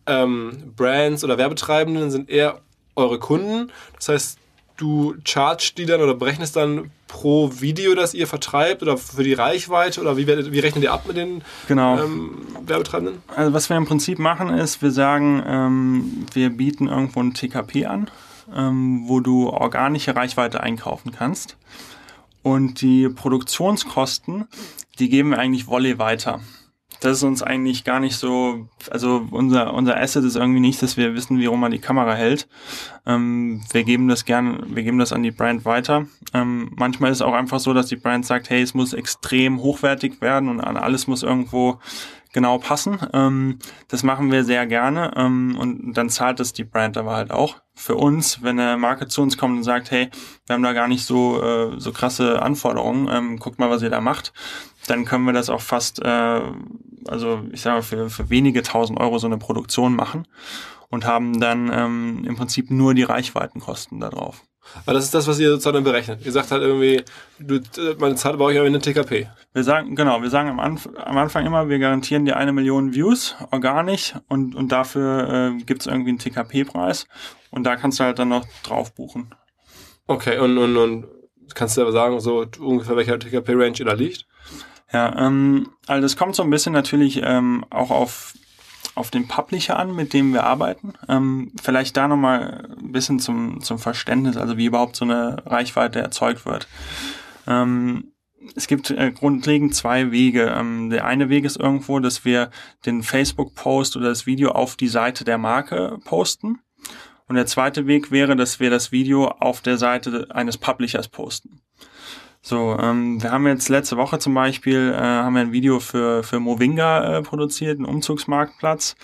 A: ähm, Brands oder Werbetreibenden sind eher eure Kunden. Das heißt, du chargst die dann oder berechnest dann pro Video, das ihr vertreibt oder für die Reichweite oder wie, wie rechnet ihr ab mit den
C: genau. ähm,
A: Werbetreibenden?
C: Also was wir im Prinzip machen ist, wir sagen, ähm, wir bieten irgendwo ein TKP an, ähm, wo du organische Reichweite einkaufen kannst. Und die Produktionskosten, die geben wir eigentlich Volley weiter das ist uns eigentlich gar nicht so, also unser, unser Asset ist irgendwie nicht, dass wir wissen, wie rum man die Kamera hält. Ähm, wir geben das gern, wir geben das an die Brand weiter. Ähm, manchmal ist es auch einfach so, dass die Brand sagt, hey, es muss extrem hochwertig werden und alles muss irgendwo genau passen. Ähm, das machen wir sehr gerne ähm, und dann zahlt das die Brand aber halt auch. Für uns, wenn eine Marke zu uns kommt und sagt, hey, wir haben da gar nicht so, äh, so krasse Anforderungen, ähm, guckt mal, was ihr da macht, dann können wir das auch fast, äh, also ich sage mal, für, für wenige tausend Euro so eine Produktion machen und haben dann ähm, im Prinzip nur die Reichweitenkosten da drauf.
A: Aber das ist das, was ihr sozusagen berechnet. Ihr sagt halt irgendwie, du, meine zahlt bei euch aber eine TKP.
C: Wir sagen, genau, wir sagen am, Anf am Anfang immer, wir garantieren dir eine Million Views, organisch, und, und dafür äh, gibt es irgendwie einen TKP-Preis. Und da kannst du halt dann noch drauf buchen.
A: Okay, und, und, und kannst du aber sagen, so ungefähr welcher TKP-Range da liegt?
C: Ja, ähm, also das kommt so ein bisschen natürlich ähm, auch auf, auf den Publisher an, mit dem wir arbeiten. Ähm, vielleicht da nochmal ein bisschen zum, zum Verständnis, also wie überhaupt so eine Reichweite erzeugt wird. Ähm, es gibt äh, grundlegend zwei Wege. Ähm, der eine Weg ist irgendwo, dass wir den Facebook-Post oder das Video auf die Seite der Marke posten. Und der zweite Weg wäre, dass wir das Video auf der Seite eines Publishers posten. So, ähm, wir haben jetzt letzte Woche zum Beispiel äh, haben wir ein Video für für Movinga äh, produziert, einen Umzugsmarktplatz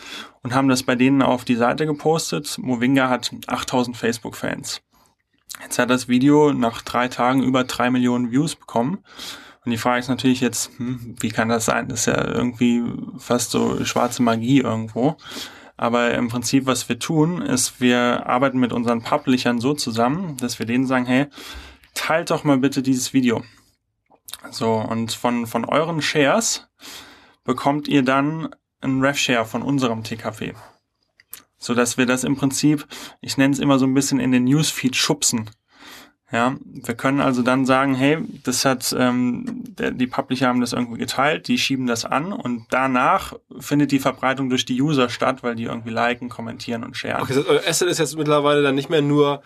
C: und haben das bei denen auf die Seite gepostet. Movinga hat 8000 Facebook-Fans. Jetzt hat das Video nach drei Tagen über drei Millionen Views bekommen. Und die Frage ist natürlich jetzt, hm, wie kann das sein? Das ist ja irgendwie fast so schwarze Magie irgendwo. Aber im Prinzip, was wir tun, ist, wir arbeiten mit unseren Publishern so zusammen, dass wir denen sagen, hey, teilt doch mal bitte dieses Video. So, und von, von euren Shares bekommt ihr dann einen Rev-Share von unserem TKP. So dass wir das im Prinzip, ich nenne es immer so ein bisschen in den Newsfeed schubsen. Ja, wir können also dann sagen, hey, das hat ähm, der, die Publisher haben das irgendwie geteilt, die schieben das an und danach findet die Verbreitung durch die User statt, weil die irgendwie liken, kommentieren und sharen.
A: Okay, euer Asset ist jetzt mittlerweile dann nicht mehr nur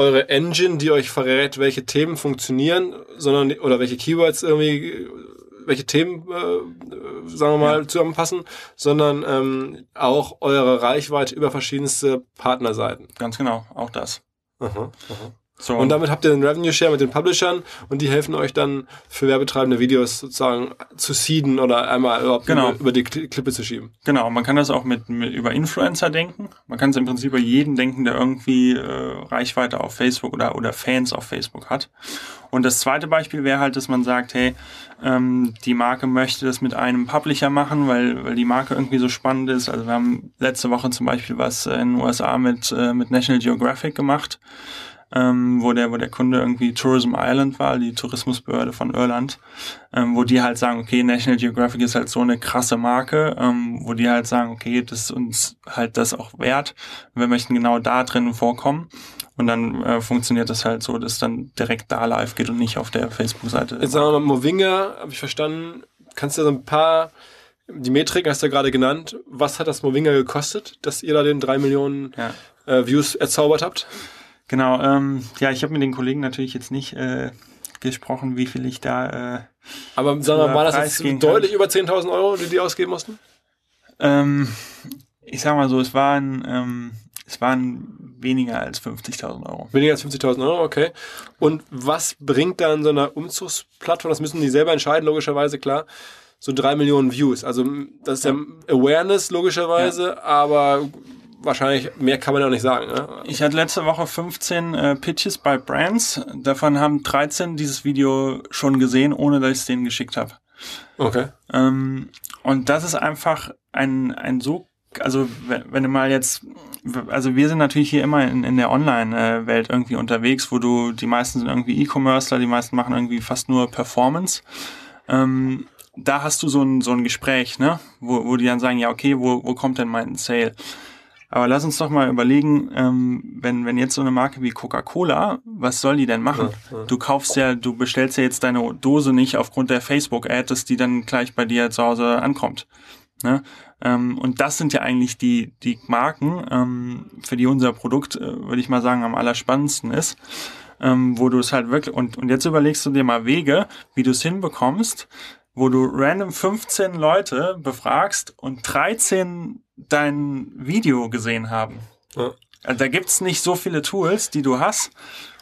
A: eure Engine, die euch verrät, welche Themen funktionieren, sondern oder welche Keywords irgendwie, welche Themen, äh, sagen wir mal, ja. zusammenpassen, sondern ähm, auch eure Reichweite über verschiedenste Partnerseiten.
C: Ganz genau, auch das. Aha,
A: aha. So. Und damit habt ihr einen Revenue Share mit den Publishern und die helfen euch dann für werbetreibende Videos sozusagen zu seeden oder einmal überhaupt genau. über, über, die Klippe zu schieben.
C: Genau, man kann das auch mit, mit über Influencer denken. Man kann es im Prinzip über jeden denken, der irgendwie äh, Reichweite auf Facebook oder, oder Fans auf Facebook hat. Und das zweite Beispiel wäre halt, dass man sagt, hey, ähm, die Marke möchte das mit einem Publisher machen, weil, weil die Marke irgendwie so spannend ist. Also wir haben letzte Woche zum Beispiel was in den USA mit, äh, mit National Geographic gemacht ähm, wo der, wo der Kunde irgendwie Tourism Island war, die Tourismusbehörde von Irland, ähm, wo die halt sagen, okay, National Geographic ist halt so eine krasse Marke, ähm, wo die halt sagen, okay, das ist uns halt das auch wert. Wir möchten genau da drin vorkommen. Und dann äh, funktioniert das halt so, dass dann direkt da live geht und nicht auf der Facebook-Seite.
A: Jetzt sagen wir mal, Movinga, habe ich verstanden. Kannst du so ein paar, die Metrik hast du ja gerade genannt. Was hat das Movinga gekostet, dass ihr da den drei Millionen ja. äh, Views erzaubert habt?
C: Genau, ähm, ja, ich habe mit den Kollegen natürlich jetzt nicht äh, gesprochen, wie viel ich da. Äh,
A: Aber sagen wir mal, war das jetzt deutlich über 10.000 Euro, die die ausgeben mussten?
C: Ähm, ich sag mal so, es waren, ähm, es waren weniger als 50.000 Euro.
A: Weniger als 50.000 Euro, okay. Und was bringt dann so eine Umzugsplattform? Das müssen die selber entscheiden, logischerweise, klar. So drei Millionen Views. Also das ist ja, Awareness, logischerweise, ja. aber wahrscheinlich mehr kann man ja auch nicht sagen. Ne?
C: Ich hatte letzte Woche 15 äh, Pitches bei Brands. Davon haben 13 dieses Video schon gesehen, ohne dass ich es denen geschickt habe.
A: Okay.
C: Ähm, und das ist einfach ein, ein so, also wenn du mal jetzt, also wir sind natürlich hier immer in, in der Online-Welt irgendwie unterwegs, wo du, die meisten sind irgendwie E-Commercer, die meisten machen irgendwie fast nur Performance. Ähm, da hast du so ein, so ein Gespräch, ne? wo, wo die dann sagen, ja, okay, wo, wo kommt denn mein Sale? Aber lass uns doch mal überlegen, ähm, wenn, wenn jetzt so eine Marke wie Coca-Cola, was soll die denn machen? Ja, ja. Du kaufst ja, du bestellst ja jetzt deine Dose nicht aufgrund der Facebook-Ad, dass die dann gleich bei dir zu Hause ankommt. Ne? Ähm, und das sind ja eigentlich die, die Marken, ähm, für die unser Produkt, äh, würde ich mal sagen, am allerspannendsten ist. Ähm, wo du es halt wirklich, und, und jetzt überlegst du dir mal Wege, wie du es hinbekommst, wo du random 15 Leute befragst und 13 dein Video gesehen haben. Ja. Also da gibt's nicht so viele Tools, die du hast.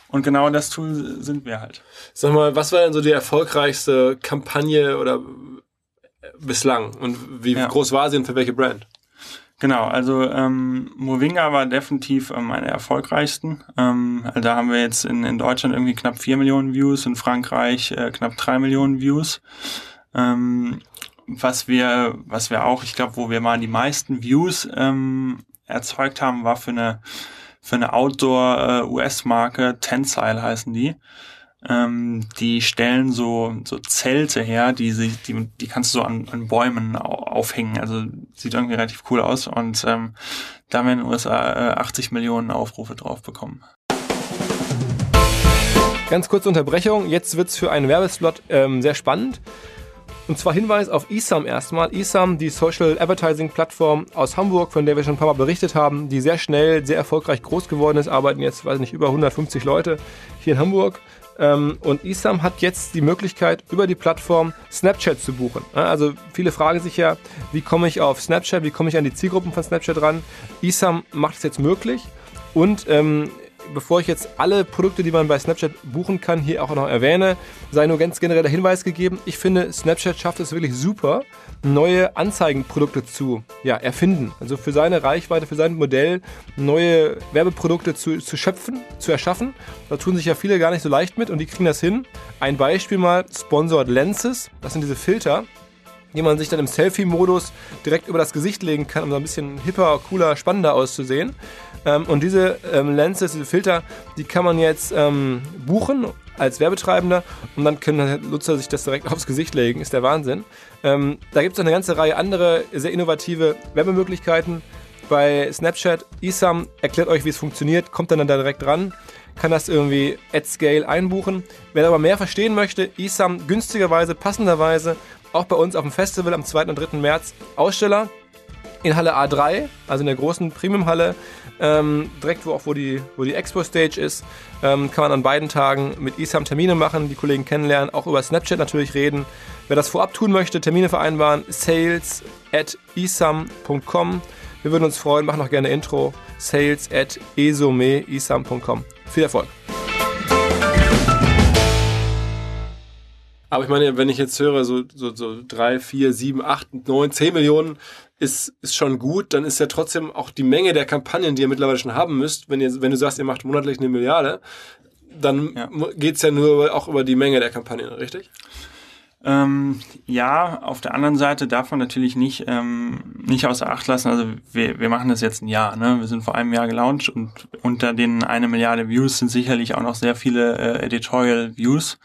C: Und genau das Tool sind wir halt.
A: Sag mal, was war denn so die erfolgreichste Kampagne oder bislang? Und wie ja. groß war sie und für welche Brand?
C: Genau, also ähm, Movinga war definitiv ähm, eine der erfolgreichsten. Ähm, also da haben wir jetzt in, in Deutschland irgendwie knapp vier Millionen Views, in Frankreich äh, knapp drei Millionen Views. Ähm, was wir, was wir auch, ich glaube, wo wir mal die meisten Views ähm, erzeugt haben, war für eine für eine Outdoor-US-Marke, äh, Tensile heißen die. Ähm, die stellen so, so Zelte her, die, sich, die, die kannst du so an, an Bäumen aufhängen. Also sieht irgendwie relativ cool aus. Und ähm, da haben wir in den USA äh, 80 Millionen Aufrufe drauf bekommen.
A: Ganz kurze Unterbrechung. Jetzt wird's für einen Werbeslot ähm, sehr spannend. Und zwar Hinweis auf eSum erstmal. eSum, die Social Advertising Plattform aus Hamburg, von der wir schon ein paar Mal berichtet haben, die sehr schnell, sehr erfolgreich groß geworden ist, arbeiten jetzt, weiß nicht, über 150 Leute hier in Hamburg. Ähm, und eSum hat jetzt die Möglichkeit, über die Plattform Snapchat zu buchen. Also viele fragen sich ja, wie komme ich auf Snapchat, wie komme ich an die Zielgruppen von Snapchat ran? eSum macht es jetzt möglich und ähm, bevor ich jetzt alle Produkte, die man bei Snapchat buchen kann, hier auch noch erwähne, sei nur ganz generell der Hinweis gegeben. Ich finde, Snapchat schafft es wirklich super, neue Anzeigenprodukte zu ja, erfinden. Also für seine Reichweite, für sein Modell neue Werbeprodukte zu, zu schöpfen, zu erschaffen. Da tun sich ja viele gar nicht so leicht mit und die kriegen das hin. Ein Beispiel mal, Sponsored Lenses. Das sind diese Filter, die man sich dann im Selfie-Modus direkt über das Gesicht legen kann, um so ein bisschen hipper, cooler, spannender auszusehen. Ähm, und diese ähm, Lenses, diese Filter, die kann man jetzt ähm, buchen als Werbetreibender und dann können Nutzer sich das direkt aufs Gesicht legen. Ist der Wahnsinn. Ähm, da gibt es eine ganze Reihe andere sehr innovative Werbemöglichkeiten. Bei Snapchat, eSum erklärt euch, wie es funktioniert, kommt dann da direkt ran, kann das irgendwie at Scale einbuchen. Wer aber mehr verstehen möchte, eSum günstigerweise, passenderweise, auch bei uns auf dem Festival am 2. und 3. März Aussteller in Halle A3, also in der großen Premium-Halle, ähm, direkt wo auch wo die, wo die Expo-Stage ist, ähm, kann man an beiden Tagen mit ISAM Termine machen, die Kollegen kennenlernen, auch über Snapchat natürlich reden. Wer das vorab tun möchte, Termine vereinbaren, sales at isam.com. Wir würden uns freuen, machen auch gerne Intro. Sales at esomeisam.com. Viel Erfolg! Aber ich meine, wenn ich jetzt höre, so, so, so drei, vier, sieben, acht, neun, zehn Millionen ist, ist schon gut, dann ist ja trotzdem auch die Menge der Kampagnen, die ihr mittlerweile schon haben müsst, wenn ihr, wenn du sagst, ihr macht monatlich eine Milliarde, dann ja. geht's ja nur auch über die Menge der Kampagnen, richtig?
C: Ähm, ja, auf der anderen Seite darf man natürlich nicht, ähm, nicht außer Acht lassen. Also wir, wir machen das jetzt ein Jahr. Ne? Wir sind vor einem Jahr gelauncht und unter den eine Milliarde Views sind sicherlich auch noch sehr viele äh, Editorial Views,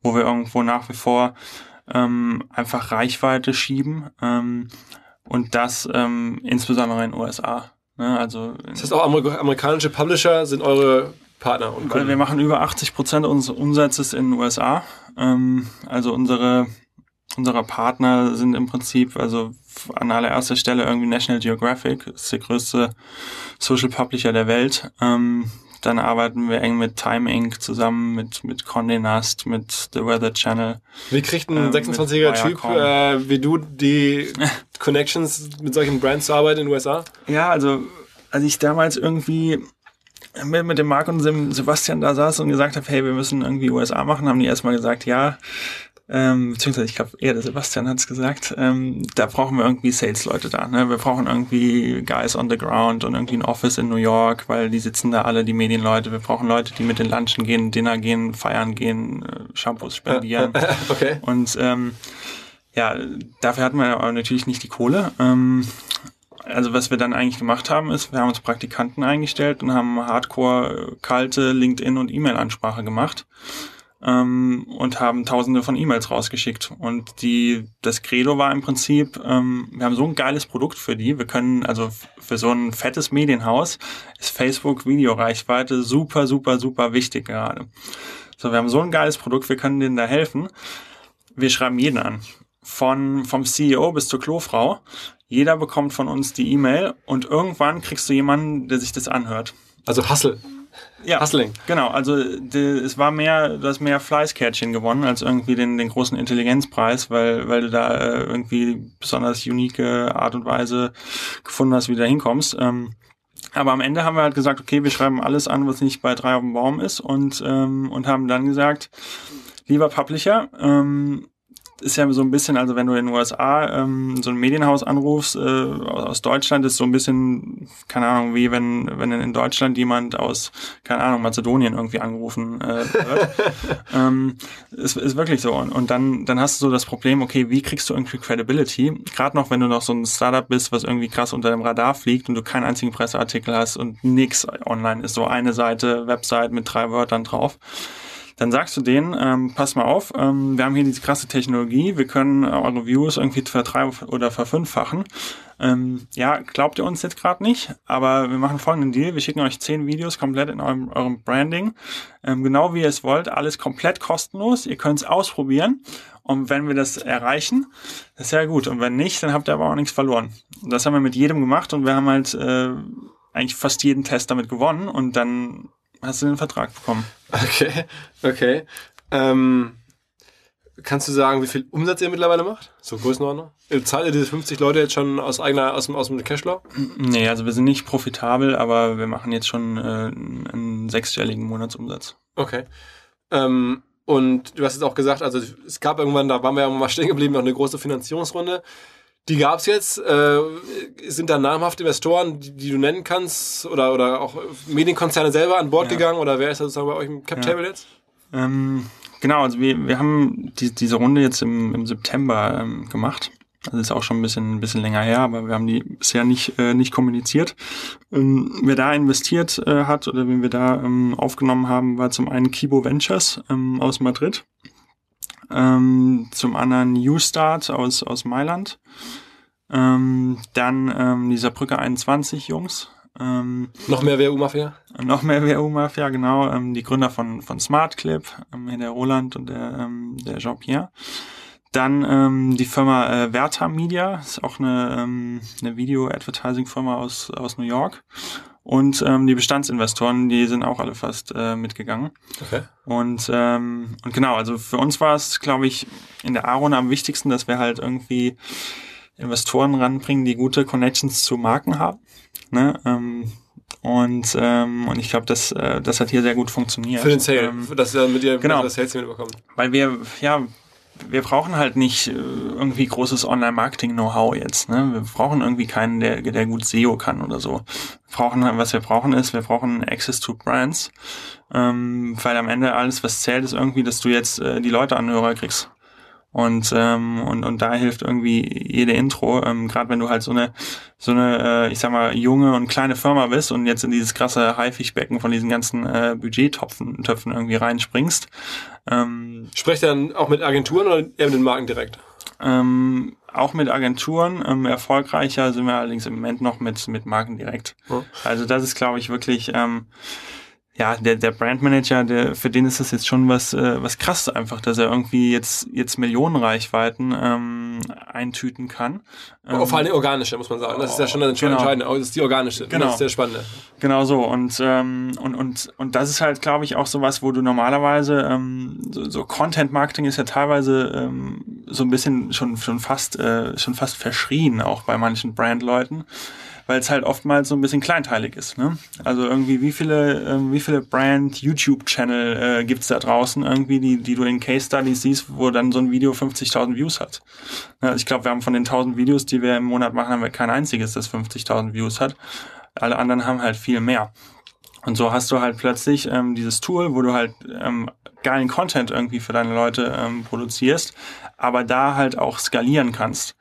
C: wo wir irgendwo nach wie vor ähm, einfach Reichweite schieben. Ähm, und das ähm, insbesondere in den USA. Ne? Also
A: das heißt auch amerikanische Publisher sind eure Partner
C: und Kunden. Wir machen über 80 Prozent unseres Umsatzes in den USA. Ähm, also unsere unsere Partner sind im Prinzip also an allererster Stelle irgendwie National Geographic, das ist der größte Social Publisher der Welt. Ähm, dann arbeiten wir eng mit Time Inc. zusammen, mit, mit Condé Nast, mit The Weather Channel.
A: Wie kriegt ein ähm, 26er Typ äh, wie du die Connections mit solchen Brands zu arbeiten in den USA?
C: Ja, also als ich damals irgendwie mit, mit dem Marc und dem Sebastian da saß und gesagt habe, hey, wir müssen irgendwie USA machen, haben die erstmal gesagt, ja, ähm, beziehungsweise ich glaube eher der Sebastian hat es gesagt, ähm, da brauchen wir irgendwie Sales-Leute da. Ne? Wir brauchen irgendwie Guys on the ground und irgendwie ein Office in New York, weil die sitzen da alle, die Medienleute. Wir brauchen Leute, die mit den Lunchen gehen, Dinner gehen, feiern gehen, äh, Shampoos spendieren.
A: okay.
C: Und ähm, ja, dafür hatten wir natürlich nicht die Kohle. Ähm, also was wir dann eigentlich gemacht haben, ist, wir haben uns Praktikanten eingestellt und haben hardcore kalte LinkedIn- und E-Mail-Ansprache gemacht ähm, und haben tausende von E-Mails rausgeschickt. Und die, das Credo war im Prinzip, ähm, wir haben so ein geiles Produkt für die. Wir können, also für so ein fettes Medienhaus ist Facebook Videoreichweite super, super, super wichtig gerade. So, wir haben so ein geiles Produkt, wir können denen da helfen. Wir schreiben jeden an. Von, vom CEO bis zur Klofrau. Jeder bekommt von uns die E-Mail und irgendwann kriegst du jemanden, der sich das anhört.
A: Also Hustle.
C: Ja,
A: Hustling.
C: genau. Also die, es war mehr, du hast mehr Fleißkärtchen gewonnen als irgendwie den, den großen Intelligenzpreis, weil, weil du da äh, irgendwie besonders unique Art und Weise gefunden hast, wie du da hinkommst. Ähm, aber am Ende haben wir halt gesagt, okay, wir schreiben alles an, was nicht bei drei auf dem Baum ist und, ähm, und haben dann gesagt, lieber Publisher, ähm, ist ja so ein bisschen, also wenn du in den USA ähm, so ein Medienhaus anrufst äh, aus Deutschland, ist so ein bisschen, keine Ahnung, wie wenn, wenn in Deutschland jemand aus, keine Ahnung, Mazedonien irgendwie angerufen äh, wird. ähm, ist, ist wirklich so. Und, und dann, dann hast du so das Problem, okay, wie kriegst du irgendwie Credibility? Gerade noch, wenn du noch so ein Startup bist, was irgendwie krass unter dem Radar fliegt und du keinen einzigen Presseartikel hast und nix online ist, so eine Seite, Website mit drei Wörtern drauf dann sagst du denen, ähm, pass mal auf, ähm, wir haben hier diese krasse Technologie, wir können eure Views irgendwie verdreifachen oder verfünffachen. Ähm, ja, glaubt ihr uns jetzt gerade nicht, aber wir machen folgenden Deal, wir schicken euch zehn Videos komplett in eurem, eurem Branding, ähm, genau wie ihr es wollt, alles komplett kostenlos, ihr könnt es ausprobieren. Und wenn wir das erreichen, das ist ja gut. Und wenn nicht, dann habt ihr aber auch nichts verloren. Das haben wir mit jedem gemacht und wir haben halt äh, eigentlich fast jeden Test damit gewonnen. Und dann hast du den Vertrag bekommen.
A: Okay, okay. Ähm, kannst du sagen, wie viel Umsatz ihr mittlerweile macht? So Größenordnung? Zahlt ihr diese 50 Leute jetzt schon aus eigener, aus dem, aus dem Cashflow?
C: Nee, also wir sind nicht profitabel, aber wir machen jetzt schon äh, einen sechsstelligen Monatsumsatz.
A: Okay. Ähm, und du hast jetzt auch gesagt, also es gab irgendwann, da waren wir ja mal stehen geblieben, noch eine große Finanzierungsrunde. Die gab es jetzt. Äh, sind da namhafte Investoren, die, die, du nennen kannst? Oder, oder auch Medienkonzerne selber an Bord ja. gegangen? Oder wer ist da sozusagen bei euch im Cap-Table ja. jetzt?
C: Ähm, genau, also wir, wir haben die, diese Runde jetzt im, im September ähm, gemacht. Das ist auch schon ein bisschen, ein bisschen länger her, aber wir haben die bisher nicht, äh, nicht kommuniziert. Ähm, wer da investiert äh, hat oder wen wir da ähm, aufgenommen haben, war zum einen Kibo Ventures ähm, aus Madrid ähm, zum anderen New Start aus, aus Mailand, ähm, dann ähm, dieser Brücke 21 Jungs. Ähm,
A: noch mehr WU-Mafia?
C: Noch mehr WU-Mafia, genau. Ähm, die Gründer von, von SmartClip, ähm, der Roland und der, ähm, der Jean-Pierre. Dann ähm, die Firma äh, Verta Media, ist auch eine, ähm, eine Video-Advertising-Firma aus, aus New York. Und ähm, die Bestandsinvestoren, die sind auch alle fast äh, mitgegangen.
A: Okay.
C: Und, ähm, und genau, also für uns war es, glaube ich, in der Aaron am wichtigsten, dass wir halt irgendwie Investoren ranbringen, die gute Connections zu Marken haben. Ne? Ähm, und, ähm, und ich glaube, das, äh, das hat hier sehr gut funktioniert.
A: Für den Sale,
C: ähm,
A: dass wir mit dir
C: genau,
A: das Sales mitbekommen.
C: Weil wir, ja, wir brauchen halt nicht äh, irgendwie großes Online-Marketing-Know-how jetzt. Ne? Wir brauchen irgendwie keinen, der, der gut SEO kann oder so. Wir brauchen, was wir brauchen ist, wir brauchen Access to Brands, ähm, weil am Ende alles, was zählt, ist irgendwie, dass du jetzt äh, die Leute an Hörer kriegst. Und, ähm, und, und da hilft irgendwie jede Intro, ähm, gerade wenn du halt so eine, so eine, äh, ich sag mal, junge und kleine Firma bist und jetzt in dieses krasse Haifischbecken von diesen ganzen äh, Budgettöpfen Töpfen irgendwie reinspringst.
A: Ähm, Sprecht dann auch mit Agenturen oder eher mit den Marken direkt?
C: Ähm, auch mit Agenturen. Ähm, erfolgreicher sind wir allerdings im Moment noch mit, mit Marken direkt. Oh. Also das ist, glaube ich, wirklich ähm, ja, der, der Brandmanager, der, für den ist das jetzt schon was, äh, was krass einfach, dass er irgendwie jetzt, jetzt Millionenreichweiten ähm, eintüten kann.
A: Ähm, vor allem die organische, muss man sagen. Das ist ja schon das genau. Entscheidende. Das ist die organische.
C: Genau.
A: Das ist sehr spannend.
C: Genau so. Und, ähm, und, und, und das ist halt, glaube ich, auch so was, wo du normalerweise, ähm, so, so Content-Marketing ist ja teilweise ähm, so ein bisschen schon, schon fast, äh, schon fast verschrien, auch bei manchen Brandleuten weil es halt oftmals so ein bisschen kleinteilig ist. Ne? Also irgendwie, wie viele, äh, wie viele Brand-YouTube-Channel äh, gibt da draußen irgendwie, die, die du in Case-Studies siehst, wo dann so ein Video 50.000 Views hat. Ja, ich glaube, wir haben von den 1.000 Videos, die wir im Monat machen, haben wir kein einziges, das 50.000 Views hat. Alle anderen haben halt viel mehr. Und so hast du halt plötzlich ähm, dieses Tool, wo du halt ähm, geilen Content irgendwie für deine Leute ähm, produzierst, aber da halt auch skalieren kannst.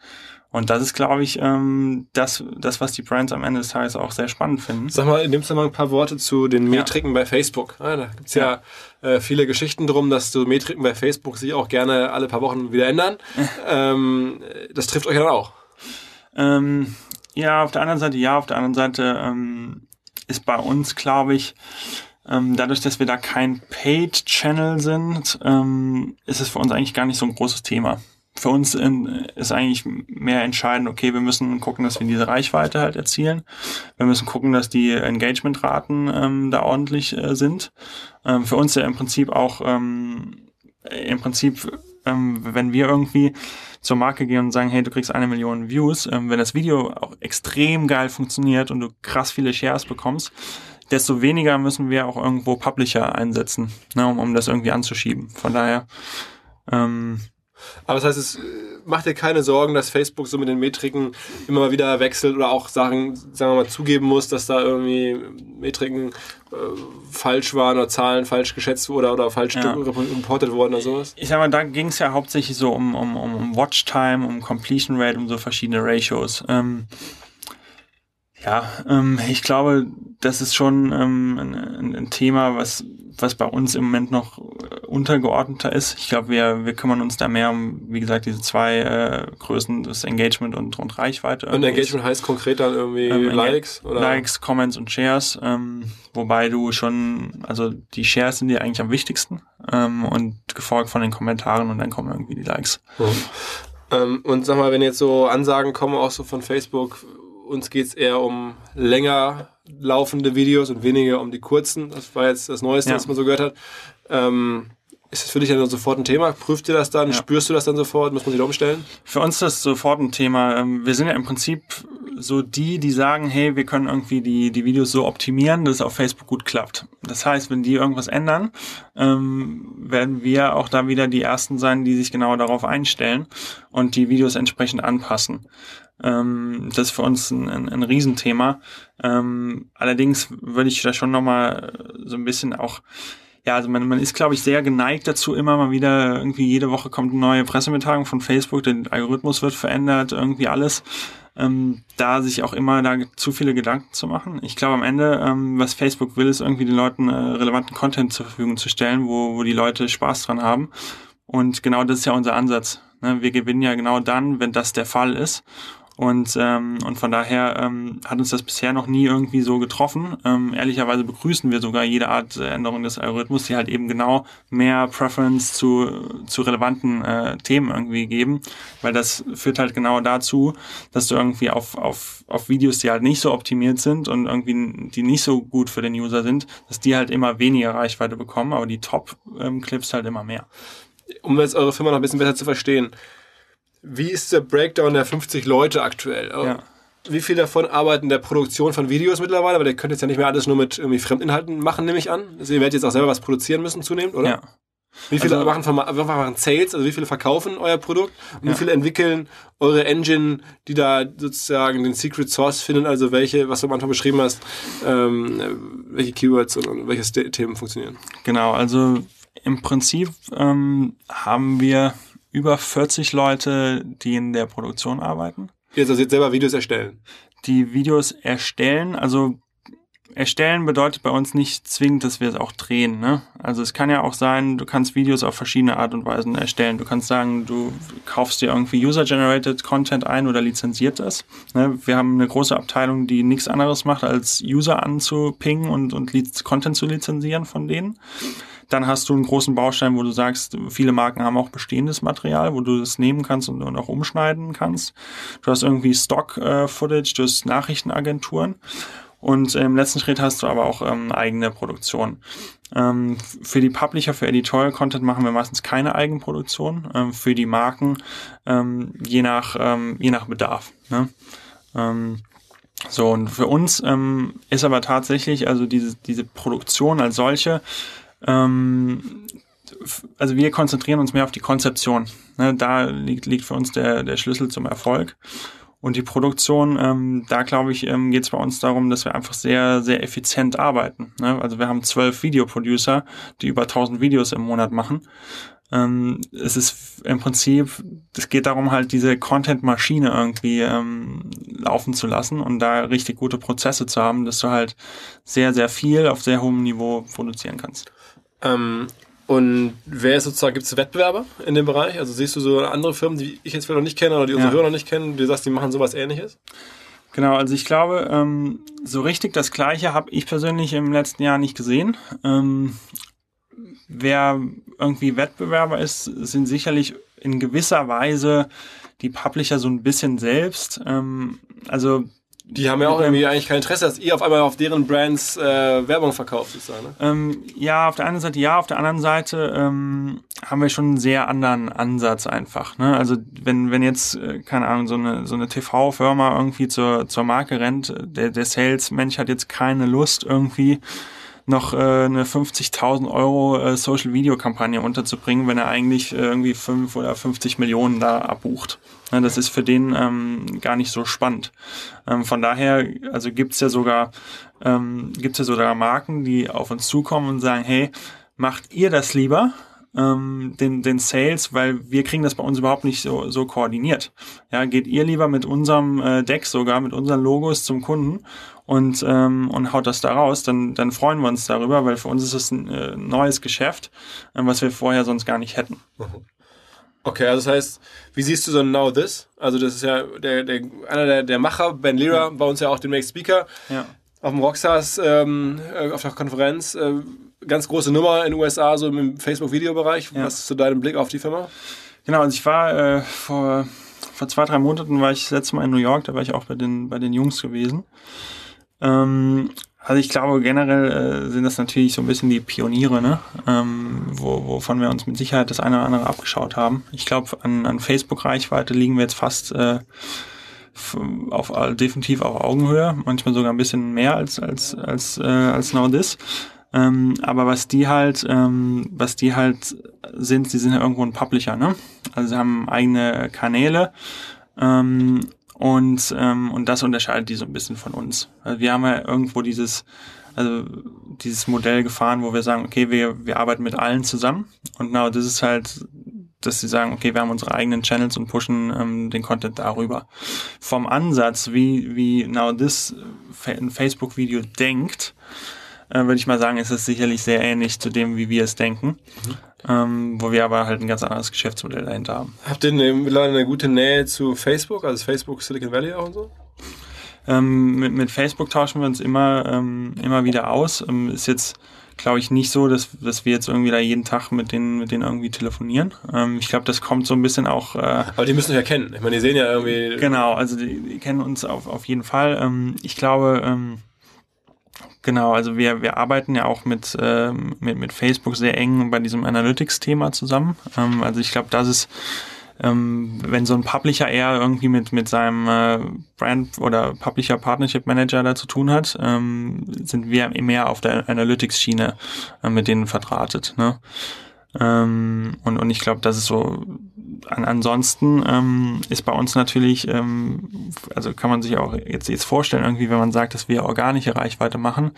C: Und das ist, glaube ich, ähm, das, das, was die Brands am Ende des Tages auch sehr spannend finden.
A: Sag mal, nimmst du mal ein paar Worte zu den Metriken ja. bei Facebook. Ah, da gibt's ja, ja äh, viele Geschichten drum, dass so Metriken bei Facebook sich auch gerne alle paar Wochen wieder ändern. ähm, das trifft euch dann auch.
C: Ähm, ja, auf der anderen Seite ja, auf der anderen Seite ähm, ist bei uns, glaube ich, ähm, dadurch, dass wir da kein Paid-Channel sind, ähm, ist es für uns eigentlich gar nicht so ein großes Thema für uns ist eigentlich mehr entscheidend, okay, wir müssen gucken, dass wir diese Reichweite halt erzielen. Wir müssen gucken, dass die Engagementraten ähm, da ordentlich äh, sind. Ähm, für uns ja im Prinzip auch, ähm, im Prinzip, ähm, wenn wir irgendwie zur Marke gehen und sagen, hey, du kriegst eine Million Views, ähm, wenn das Video auch extrem geil funktioniert und du krass viele Shares bekommst, desto weniger müssen wir auch irgendwo Publisher einsetzen, ne, um, um das irgendwie anzuschieben. Von daher, ähm,
A: aber das heißt, es äh, macht dir keine Sorgen, dass Facebook so mit den Metriken immer mal wieder wechselt oder auch Sachen, sagen wir mal, zugeben muss, dass da irgendwie Metriken äh, falsch waren oder Zahlen falsch geschätzt oder, oder falsch ja. reportet wurden oder sowas?
C: Ich sag mal, da ging es ja hauptsächlich so um, um, um Watchtime, um Completion Rate, um so verschiedene Ratios. Ähm, ja, ähm, ich glaube, das ist schon ähm, ein, ein, Thema, was, was bei uns im Moment noch äh, untergeordneter ist. Ich glaube, wir, wir kümmern uns da mehr um, wie gesagt, diese zwei äh, Größen, das Engagement und, und Reichweite.
A: Und Engagement heißt konkret dann irgendwie ähm, Likes?
C: Oder? Likes, Comments und Shares, ähm, wobei du schon, also die Shares sind dir eigentlich am wichtigsten ähm, und gefolgt von den Kommentaren und dann kommen irgendwie die Likes.
A: Mhm. und sag mal, wenn jetzt so Ansagen kommen, auch so von Facebook, uns geht es eher um länger laufende Videos und weniger um die kurzen. Das war jetzt das Neueste, ja. was man so gehört hat. Ähm, ist das für dich dann sofort ein Thema? Prüft ihr das dann? Ja. Spürst du das dann sofort? Muss man sich da umstellen?
C: Für uns ist das sofort ein Thema. Ähm, wir sind ja im Prinzip so die, die sagen, hey, wir können irgendwie die, die Videos so optimieren, dass es auf Facebook gut klappt. Das heißt, wenn die irgendwas ändern, ähm, werden wir auch da wieder die Ersten sein, die sich genau darauf einstellen und die Videos entsprechend anpassen. Ähm, das ist für uns ein, ein, ein Riesenthema. Ähm, allerdings würde ich da schon nochmal so ein bisschen auch ja, also man, man ist, glaube ich, sehr geneigt dazu, immer mal wieder irgendwie jede Woche kommt eine neue Pressemitteilung von Facebook, der Algorithmus wird verändert, irgendwie alles. Ähm, da sich auch immer da zu viele Gedanken zu machen. Ich glaube am Ende, ähm, was Facebook will, ist irgendwie den Leuten äh, relevanten Content zur Verfügung zu stellen, wo, wo die Leute Spaß dran haben. Und genau das ist ja unser Ansatz. Ne? Wir gewinnen ja genau dann, wenn das der Fall ist. Und, ähm, und von daher ähm, hat uns das bisher noch nie irgendwie so getroffen. Ähm, ehrlicherweise begrüßen wir sogar jede Art Änderung des Algorithmus, die halt eben genau mehr Preference zu, zu relevanten äh, Themen irgendwie geben, weil das führt halt genau dazu, dass du irgendwie auf, auf, auf Videos, die halt nicht so optimiert sind und irgendwie die nicht so gut für den User sind, dass die halt immer weniger Reichweite bekommen, aber die Top-Clips halt immer mehr.
A: Um jetzt eure Firma noch ein bisschen besser zu verstehen, wie ist der Breakdown der 50 Leute aktuell? Ja. Wie viel davon arbeiten in der Produktion von Videos mittlerweile? Aber ihr könnt jetzt ja nicht mehr alles nur mit irgendwie Fremdinhalten machen, nehme ich an. Also ihr werdet jetzt auch selber was produzieren müssen zunehmend, oder? Ja. Wie viele also, machen, machen Sales, also wie viele verkaufen euer Produkt und ja. wie viele entwickeln eure Engine, die da sozusagen den Secret Source finden, also welche, was du am Anfang beschrieben hast, ähm, welche Keywords und, und welche Themen funktionieren?
C: Genau, also im Prinzip ähm, haben wir über 40 Leute, die in der Produktion arbeiten.
A: Jetzt also jetzt selber Videos erstellen.
C: Die Videos erstellen, also erstellen bedeutet bei uns nicht zwingend, dass wir es auch drehen. Ne? Also es kann ja auch sein, du kannst Videos auf verschiedene Art und Weisen erstellen. Du kannst sagen, du kaufst dir irgendwie User-Generated Content ein oder lizenziert das. Ne? Wir haben eine große Abteilung, die nichts anderes macht, als User anzupingen und, und Content zu lizenzieren von denen. Dann hast du einen großen Baustein, wo du sagst, viele Marken haben auch bestehendes Material, wo du das nehmen kannst und, und auch umschneiden kannst. Du hast irgendwie Stock-Footage, äh, du hast Nachrichtenagenturen. Und im letzten Schritt hast du aber auch ähm, eigene Produktion. Ähm, für die Publisher, für Editorial Content machen wir meistens keine Eigenproduktion. Ähm, für die Marken ähm, je nach ähm, je nach Bedarf. Ne? Ähm, So, und für uns ist aber tatsächlich, also diese, diese Produktion als solche, ähm, also wir konzentrieren uns mehr auf die Konzeption. Ne, da liegt, liegt für uns der, der Schlüssel zum Erfolg. Und die Produktion, ähm, da glaube ich, ähm, geht es bei uns darum, dass wir einfach sehr, sehr effizient arbeiten. Ne? Also wir haben zwölf Videoproducer, die über 1000 Videos im Monat machen. Ähm, es ist im Prinzip, es geht darum, halt diese Content-Maschine irgendwie ähm, laufen zu lassen und da richtig gute Prozesse zu haben, dass du halt sehr, sehr viel auf sehr hohem Niveau produzieren kannst.
A: Ähm, und wer ist sozusagen, gibt es Wettbewerber in dem Bereich? Also siehst du so andere Firmen, die ich jetzt vielleicht noch nicht kenne oder die unsere ja. Hörer noch nicht kennen, die sagst, die machen sowas ähnliches?
C: Genau, also ich glaube, ähm, so richtig das Gleiche habe ich persönlich im letzten Jahr nicht gesehen. Ähm, wer irgendwie Wettbewerber ist, sind sicherlich in gewisser Weise die Publisher so ein bisschen selbst. Ähm, also
A: die haben ja auch irgendwie eigentlich kein Interesse, dass ihr auf einmal auf deren Brands äh, Werbung verkauft, sozusagen. Ne?
C: Ähm, ja, auf der einen Seite ja, auf der anderen Seite ähm, haben wir schon einen sehr anderen Ansatz einfach. Ne? Also wenn, wenn jetzt, äh, keine Ahnung, so eine, so eine TV-Firma irgendwie zur, zur Marke rennt, der, der Sales-Mensch hat jetzt keine Lust irgendwie noch äh, eine 50.000 Euro äh, Social-Video-Kampagne unterzubringen, wenn er eigentlich äh, irgendwie 5 oder 50 Millionen da abbucht. Ja, das ist für den ähm, gar nicht so spannend. Ähm, von daher, also gibt's ja sogar ähm, gibt's ja sogar Marken, die auf uns zukommen und sagen, hey, macht ihr das lieber? Ähm, den, den Sales, weil wir kriegen das bei uns überhaupt nicht so, so koordiniert. Ja, geht ihr lieber mit unserem äh, Deck sogar, mit unseren Logos zum Kunden und, ähm, und haut das da raus, dann, dann freuen wir uns darüber, weil für uns ist es ein äh, neues Geschäft, äh, was wir vorher sonst gar nicht hätten.
A: Okay, also das heißt, wie siehst du so Now This? Also das ist ja der, der, einer der, der Macher, Ben Lira, ja. bei uns ja auch demnächst Speaker. Ja. Auf dem Rockstars, ähm, äh, auf der Konferenz. Äh, ganz große Nummer in den USA, so im Facebook-Videobereich. Ja. Was ist so dein Blick auf die Firma?
C: Genau, also ich war äh, vor, vor zwei, drei Monaten war ich das letzte Mal in New York, da war ich auch bei den, bei den Jungs gewesen. Ähm, also ich glaube generell äh, sind das natürlich so ein bisschen die Pioniere, ne? ähm, wo, wovon wir uns mit Sicherheit das eine oder andere abgeschaut haben. Ich glaube, an, an Facebook-Reichweite liegen wir jetzt fast äh, auf definitiv auf Augenhöhe, manchmal sogar ein bisschen mehr als als als äh, als Now This. Ähm, aber was die halt, ähm, was die halt sind, sie sind ja irgendwo ein Publisher, ne? Also sie haben eigene Kanäle ähm, und ähm, und das unterscheidet die so ein bisschen von uns. Also wir haben ja irgendwo dieses also dieses Modell gefahren, wo wir sagen, okay, wir wir arbeiten mit allen zusammen und genau das ist halt dass sie sagen, okay, wir haben unsere eigenen Channels und pushen ähm, den Content darüber. Vom Ansatz, wie, wie Now This ein Facebook-Video denkt, äh, würde ich mal sagen, ist es sicherlich sehr ähnlich zu dem, wie wir es denken. Mhm. Ähm, wo wir aber halt ein ganz anderes Geschäftsmodell dahinter haben.
A: Habt ihr mittlerweile eine gute Nähe zu Facebook, also Facebook Silicon Valley auch und so?
C: Ähm, mit, mit Facebook tauschen wir uns immer, ähm, immer wieder aus. Ähm, ist jetzt, glaube ich, nicht so, dass, dass wir jetzt irgendwie da jeden Tag mit denen, mit denen irgendwie telefonieren. Ähm, ich glaube, das kommt so ein bisschen auch. Äh,
A: Aber die müssen euch ja kennen. Ich meine, die sehen ja irgendwie.
C: Genau, also die, die kennen uns auf, auf jeden Fall. Ähm, ich glaube, Genau, also wir, wir arbeiten ja auch mit, ähm, mit, mit Facebook sehr eng bei diesem Analytics-Thema zusammen. Ähm, also ich glaube, das ist, ähm, wenn so ein Publisher eher irgendwie mit, mit seinem äh, Brand oder Publisher Partnership Manager da zu tun hat, ähm, sind wir mehr auf der Analytics-Schiene äh, mit denen verdrahtet. Ne? Ähm, und, und ich glaube, das ist so an, ansonsten ähm, ist bei uns natürlich, ähm, also kann man sich auch jetzt, jetzt vorstellen, irgendwie, wenn man sagt, dass wir organische Reichweite machen,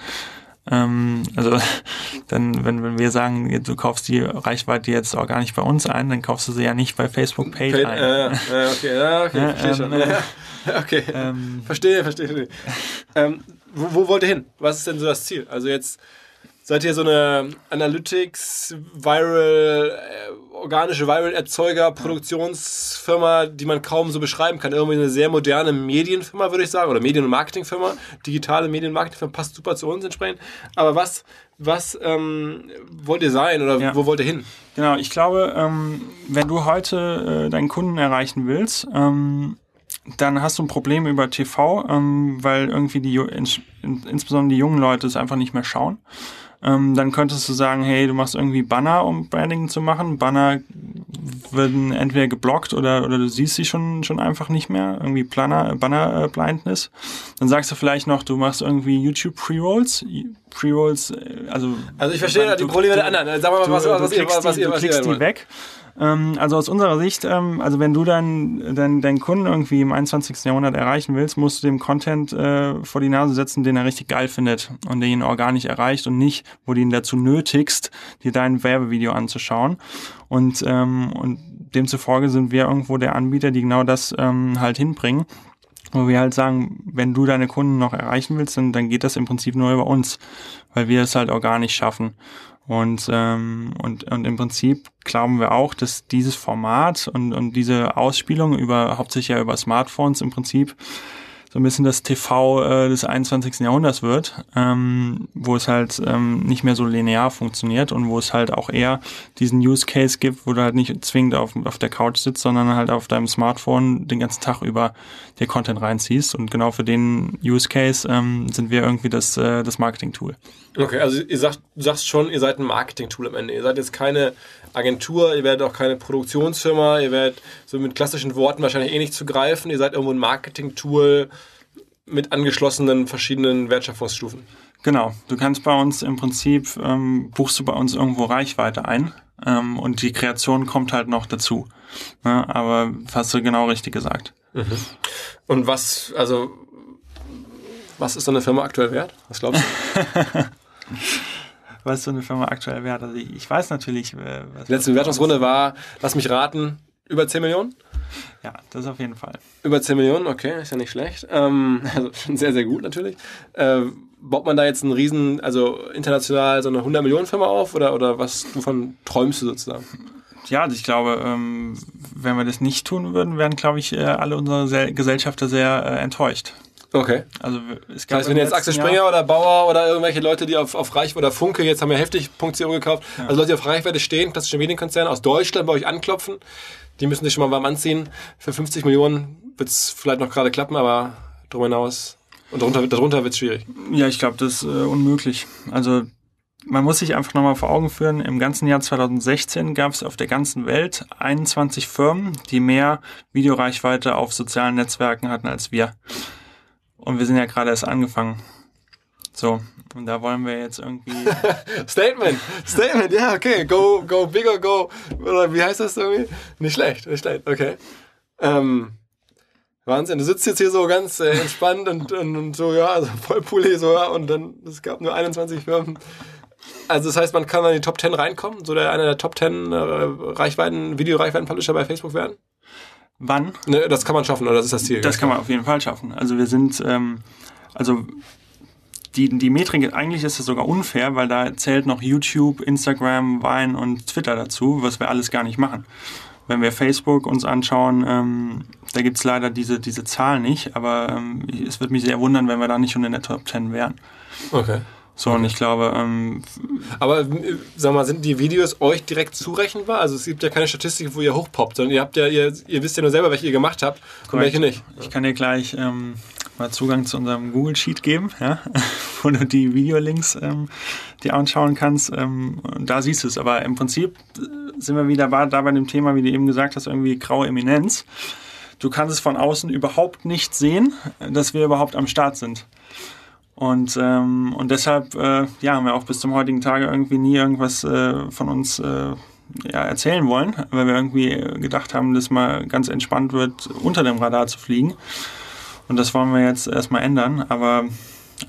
C: ähm, also dann, wenn, wenn wir sagen, du kaufst die Reichweite jetzt organisch bei uns ein, dann kaufst du sie ja nicht bei Facebook Paid, Paid ein.
A: Äh, äh, okay, ja, okay, ja, verstehe schon. Äh, okay, ähm, verstehe, verstehe. verstehe. Ähm, wo, wo wollt ihr hin? Was ist denn so das Ziel? Also jetzt seid ihr so eine Analytics, Viral, äh, organische Viral-Erzeuger, Produktionsfirma, die man kaum so beschreiben kann. Irgendwie eine sehr moderne Medienfirma, würde ich sagen, oder Medien- und Marketingfirma. Digitale Medien-Marketingfirma passt super zu uns entsprechend. Aber was, was ähm, wollt ihr sein oder ja. wo wollt ihr hin?
C: Genau, ich glaube, ähm, wenn du heute äh, deinen Kunden erreichen willst, ähm, dann hast du ein Problem über TV, ähm, weil irgendwie die, in, in, insbesondere die jungen Leute es einfach nicht mehr schauen. Ähm, dann könntest du sagen, hey, du machst irgendwie Banner, um Branding zu machen. Banner werden entweder geblockt oder, oder du siehst sie schon, schon einfach nicht mehr, irgendwie Planner, Banner äh, Blindness. Dann sagst du vielleicht noch, du machst irgendwie YouTube Pre-Rolls. Pre-Rolls, äh, also.
A: Also ich verstehe die Probleme der anderen. Sag mal, was, was, was, ihr, was,
C: ihr, was ihr, was ihr die weg. Ähm, also aus unserer Sicht, ähm, also wenn du deinen dein, dein Kunden irgendwie im 21. Jahrhundert erreichen willst, musst du dem Content äh, vor die Nase setzen, den er richtig geil findet und der ihn organisch erreicht und nicht, wo du ihn dazu nötigst, dir dein Werbevideo anzuschauen. Und, ähm, und demzufolge sind wir irgendwo der Anbieter, die genau das ähm, halt hinbringen wo wir halt sagen, wenn du deine Kunden noch erreichen willst, dann, dann geht das im Prinzip nur über uns, weil wir es halt organisch schaffen. Und, ähm, und, und im Prinzip glauben wir auch, dass dieses Format und, und diese Ausspielung über hauptsächlich ja über Smartphones im Prinzip so ein bisschen das TV äh, des 21. Jahrhunderts wird, ähm, wo es halt ähm, nicht mehr so linear funktioniert und wo es halt auch eher diesen Use Case gibt, wo du halt nicht zwingend auf, auf der Couch sitzt, sondern halt auf deinem Smartphone den ganzen Tag über dir Content reinziehst. Und genau für den Use Case ähm, sind wir irgendwie das, äh, das Marketing-Tool.
A: Okay, also ihr sagt, sagst schon, ihr seid ein Marketing-Tool am Ende. Ihr seid jetzt keine Agentur, ihr werdet auch keine Produktionsfirma, ihr werdet so mit klassischen Worten wahrscheinlich eh nicht zu greifen. Ihr seid irgendwo ein Marketing-Tool mit angeschlossenen verschiedenen Wertschöpfungsstufen.
C: Genau, du kannst bei uns im Prinzip, ähm, buchst du bei uns irgendwo Reichweite ein ähm, und die Kreation kommt halt noch dazu. Ja, aber hast du genau richtig gesagt. Mhm.
A: Und was, also, was ist so eine Firma aktuell wert? Was glaubst du?
C: was ist so eine Firma aktuell wert? Also ich, ich weiß natürlich.
A: Äh, was Die letzte Bewertungsrunde war, lass mich raten, über 10 Millionen?
C: Ja, das auf jeden Fall.
A: Über 10 Millionen, okay, ist ja nicht schlecht. Ähm, also sehr, sehr gut natürlich. Äh, baut man da jetzt einen riesen, also international so eine 100 Millionen Firma auf oder, oder was, wovon träumst du sozusagen?
C: Ja, also ich glaube, ähm, wenn wir das nicht tun würden, wären, glaube ich, äh, alle unsere Gesellschafter sehr äh, enttäuscht.
A: Okay. Also es gab das heißt, wenn jetzt Axel Springer Jahr oder Bauer oder irgendwelche Leute, die auf, auf Reichweite oder Funke, jetzt haben wir heftig.co gekauft, ja. also Leute, die auf Reichweite stehen, klassische Medienkonzerne aus Deutschland bei euch anklopfen, die müssen sich schon mal warm anziehen. Für 50 Millionen wird es vielleicht noch gerade klappen, aber darüber hinaus und darunter, darunter wird es schwierig.
C: Ja, ich glaube, das ist äh, unmöglich. Also man muss sich einfach nochmal vor Augen führen, im ganzen Jahr 2016 gab es auf der ganzen Welt 21 Firmen, die mehr Videoreichweite auf sozialen Netzwerken hatten als wir. Und wir sind ja gerade erst angefangen. So, und da wollen wir jetzt irgendwie.
A: Statement! Statement, ja, okay. Go, go bigger, go. Oder wie heißt das irgendwie? Nicht schlecht, nicht schlecht, okay. Ähm, Wahnsinn, du sitzt jetzt hier so ganz äh, entspannt und, und, und, so, ja, also voll Pulli, so, ja, und dann, es gab nur 21 Firmen. Also das heißt, man kann in die Top 10 reinkommen, so der einer der Top 10 äh, Reichweiten, Video-Reichweiten-Publisher bei Facebook werden?
C: Wann?
A: Ne, das kann man schaffen, oder das ist das Ziel?
C: Das kann man auf jeden Fall schaffen. Also wir sind, ähm, also die, die Metrik, eigentlich ist es sogar unfair, weil da zählt noch YouTube, Instagram, Vine und Twitter dazu, was wir alles gar nicht machen. Wenn wir Facebook uns anschauen, ähm, da gibt's leider diese, diese Zahl nicht, aber ähm, es würde mich sehr wundern, wenn wir da nicht schon in der Top 10 wären.
A: Okay.
C: So, und ich glaube. Ähm,
A: Aber äh, sag mal, sind die Videos euch direkt zurechenbar? Also es gibt ja keine Statistik, wo ihr hochpoppt, sondern ihr habt ja, ihr, ihr wisst ja nur selber, welche ihr gemacht habt und welche nicht.
C: Ich kann dir gleich ähm, mal Zugang zu unserem Google Sheet geben, ja, wo du die Videolinks ähm, dir anschauen kannst. Ähm, da siehst du es. Aber im Prinzip äh, sind wir wieder da bei dem Thema, wie du eben gesagt hast, irgendwie graue Eminenz. Du kannst es von außen überhaupt nicht sehen, dass wir überhaupt am Start sind. Und, ähm, und deshalb äh, ja, haben wir auch bis zum heutigen Tage irgendwie nie irgendwas äh, von uns äh, ja, erzählen wollen, weil wir irgendwie gedacht haben, dass mal ganz entspannt wird, unter dem Radar zu fliegen. Und das wollen wir jetzt erstmal ändern. Aber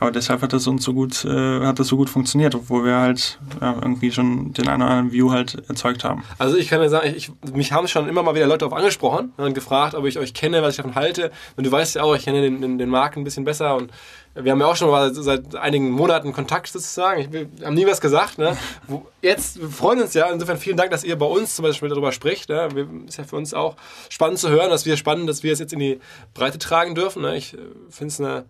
C: aber deshalb hat das uns so gut, äh, hat das so gut funktioniert, obwohl wir halt ja, irgendwie schon den einen oder anderen View halt erzeugt haben.
A: Also ich kann ja sagen, ich, mich haben schon immer mal wieder Leute darauf angesprochen und gefragt, ob ich euch kenne, was ich davon halte. Und du weißt ja auch, ich kenne den, den, den Markt ein bisschen besser und wir haben ja auch schon mal seit einigen Monaten Kontakt sozusagen. Ich, wir haben nie was gesagt. Ne? Jetzt wir freuen uns ja. Insofern vielen Dank, dass ihr bei uns zum Beispiel darüber spricht. Ne? Ist ja für uns auch spannend zu hören, dass wir spannend, dass wir es jetzt in die Breite tragen dürfen. Ne? Ich äh, finde es eine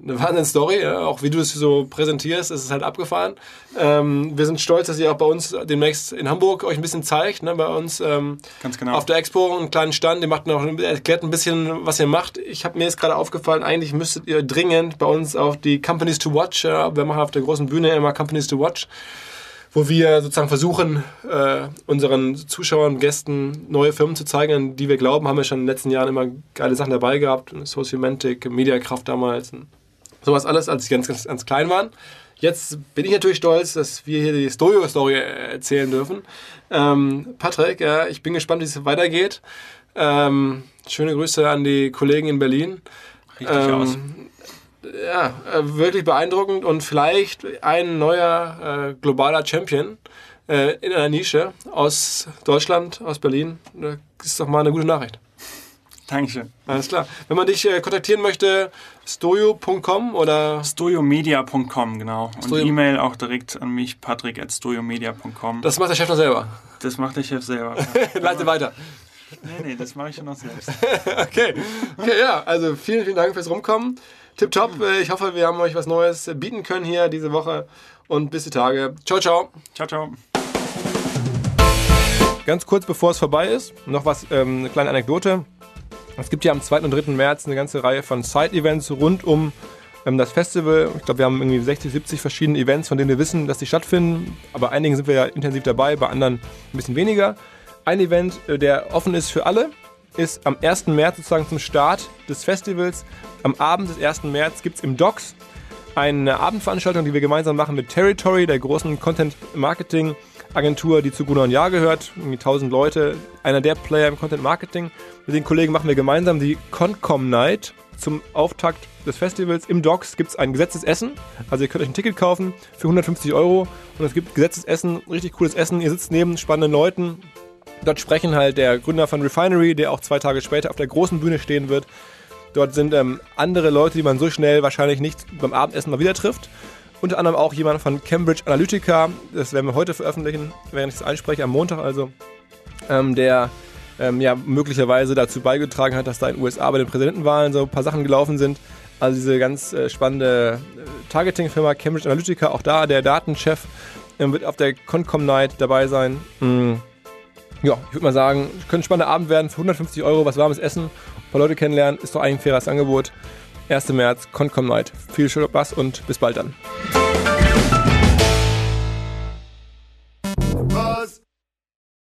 A: eine Wahnsinn-Story, ja, auch wie du es so präsentierst, ist es halt abgefahren. Ähm, wir sind stolz, dass ihr auch bei uns demnächst in Hamburg euch ein bisschen zeigt, ne, bei uns ähm,
C: Ganz genau.
A: auf der Expo einen kleinen Stand, ihr macht noch, erklärt ein bisschen, was ihr macht. Ich habe mir jetzt gerade aufgefallen, eigentlich müsstet ihr dringend bei uns auf die Companies to Watch, ja, wir machen auf der großen Bühne immer Companies to Watch, wo wir sozusagen versuchen, äh, unseren Zuschauern, Gästen neue Firmen zu zeigen, an die wir glauben, haben wir schon in den letzten Jahren immer geile Sachen dabei gehabt. Sociomantic, Mediakraft damals, sowas alles, als sie ganz, ganz, ganz klein waren. Jetzt bin ich natürlich stolz, dass wir hier die Stojo-Story erzählen dürfen. Ähm, Patrick, ja, ich bin gespannt, wie es weitergeht. Ähm, schöne Grüße an die Kollegen in Berlin.
C: Richtig ähm, aus.
A: Ja, äh, wirklich beeindruckend und vielleicht ein neuer äh, globaler Champion äh, in einer Nische aus Deutschland, aus Berlin. Das ist doch mal eine gute Nachricht.
C: Dankeschön.
A: Alles klar. Wenn man dich äh, kontaktieren möchte, stojo.com oder?
C: stojomedia.com, genau. Und E-Mail auch direkt an mich, patrick.stojomedia.com.
A: Das macht der Chef noch selber?
C: Das macht der Chef selber.
A: Leite weiter.
C: Nee, nee, das mache ich ja noch selbst.
A: okay. okay, ja, also vielen, vielen Dank fürs Rumkommen. Tipptopp, äh, ich hoffe, wir haben euch was Neues bieten können hier diese Woche und bis die Tage. Ciao, ciao.
C: Ciao, ciao.
A: Ganz kurz bevor es vorbei ist, noch was, ähm, eine kleine Anekdote. Es gibt ja am 2. und 3. März eine ganze Reihe von Side-Events rund um ähm, das Festival. Ich glaube, wir haben irgendwie 60, 70 verschiedene Events, von denen wir wissen, dass sie stattfinden. Aber einigen sind wir ja intensiv dabei, bei anderen ein bisschen weniger. Ein Event, äh, der offen ist für alle, ist am 1. März sozusagen zum Start des Festivals. Am Abend des 1. März gibt es im Docks eine Abendveranstaltung, die wir gemeinsam machen mit Territory, der großen Content-Marketing- Agentur, die zu Gunnar und Jahr gehört, irgendwie 1000 Leute, einer der Player im Content Marketing. Mit den Kollegen machen wir gemeinsam die Concom Night zum Auftakt des Festivals. Im Docks gibt es ein gesetztes Essen. Also ihr könnt euch ein Ticket kaufen für 150 Euro und es gibt gesetztes Essen, richtig cooles Essen. Ihr sitzt neben spannenden Leuten. Dort sprechen halt der Gründer von Refinery, der auch zwei Tage später auf der großen Bühne stehen wird. Dort sind ähm, andere Leute, die man so schnell wahrscheinlich nicht beim Abendessen mal wieder trifft. Unter anderem auch jemand von Cambridge Analytica, das werden wir heute veröffentlichen, während ich das einspreche, am Montag also, ähm, der ähm, ja möglicherweise dazu beigetragen hat, dass da in den USA bei den Präsidentenwahlen so ein paar Sachen gelaufen sind. Also diese ganz äh, spannende äh, Targeting-Firma Cambridge Analytica, auch da der Datenchef äh, wird auf der Concom Night dabei sein. Mhm. Ja, ich würde mal sagen, könnte ein spannender Abend werden für 150 Euro, was warmes Essen, ein paar Leute kennenlernen, ist doch eigentlich ein faires Angebot. 1. März, Concom Night. Viel Spaß und bis bald dann.